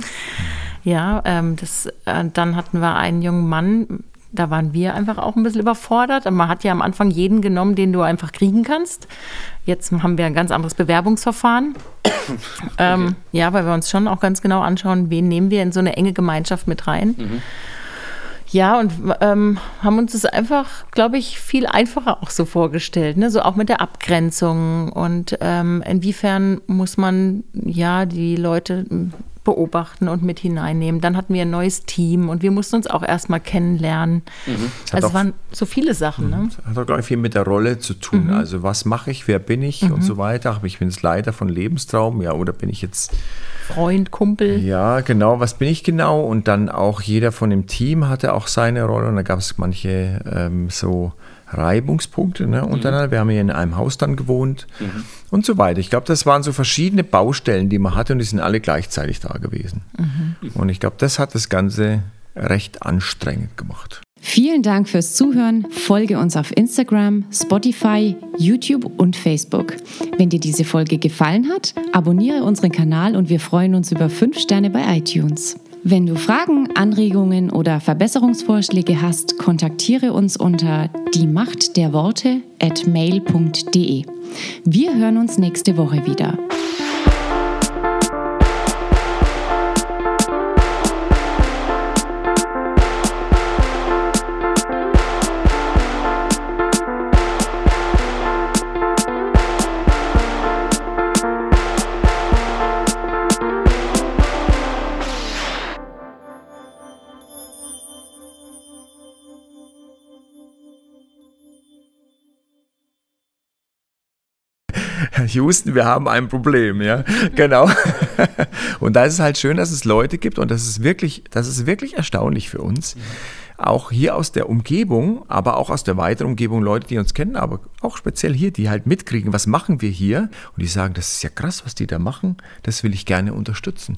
Ja, ähm, das, äh, dann hatten wir einen jungen Mann, da waren wir einfach auch ein bisschen überfordert. Man hat ja am Anfang jeden genommen, den du einfach kriegen kannst. Jetzt haben wir ein ganz anderes Bewerbungsverfahren. Ähm, okay. ja, weil wir uns schon auch ganz genau anschauen, wen nehmen wir in so eine enge Gemeinschaft mit rein. Mhm. Ja, und ähm, haben uns das einfach, glaube ich, viel einfacher auch so vorgestellt. Ne? So auch mit der Abgrenzung und ähm, inwiefern muss man ja die Leute beobachten und mit hineinnehmen. Dann hatten wir ein neues Team und wir mussten uns auch erstmal kennenlernen. Mhm. Also es waren so viele Sachen. Ne? Hat auch, glaube ich, viel mit der Rolle zu tun. Mhm. Also was mache ich, wer bin ich mhm. und so weiter. Aber ich bin jetzt Leiter von Lebenstraum, ja, oder bin ich jetzt Freund, Kumpel? Ja, genau, was bin ich genau? Und dann auch jeder von dem Team hatte auch seine Rolle und da gab es manche ähm, so Reibungspunkte ne, untereinander. Mhm. Wir haben hier in einem Haus dann gewohnt mhm. Und so weiter. Ich glaube, das waren so verschiedene Baustellen, die man hatte und die sind alle gleichzeitig da gewesen. Mhm. Und ich glaube, das hat das Ganze recht anstrengend gemacht. Vielen Dank fürs Zuhören. Folge uns auf Instagram, Spotify, YouTube und Facebook. Wenn dir diese Folge gefallen hat, abonniere unseren Kanal und wir freuen uns über 5 Sterne bei iTunes. Wenn du Fragen, Anregungen oder Verbesserungsvorschläge hast, kontaktiere uns unter die Macht der Worte at mail.de. Wir hören uns nächste Woche wieder. Houston, wir haben ein Problem, ja, genau. Und da ist es halt schön, dass es Leute gibt und das ist wirklich, das ist wirklich erstaunlich für uns. Auch hier aus der Umgebung, aber auch aus der weiteren Umgebung Leute, die uns kennen, aber auch speziell hier, die halt mitkriegen, was machen wir hier und die sagen, das ist ja krass, was die da machen, das will ich gerne unterstützen.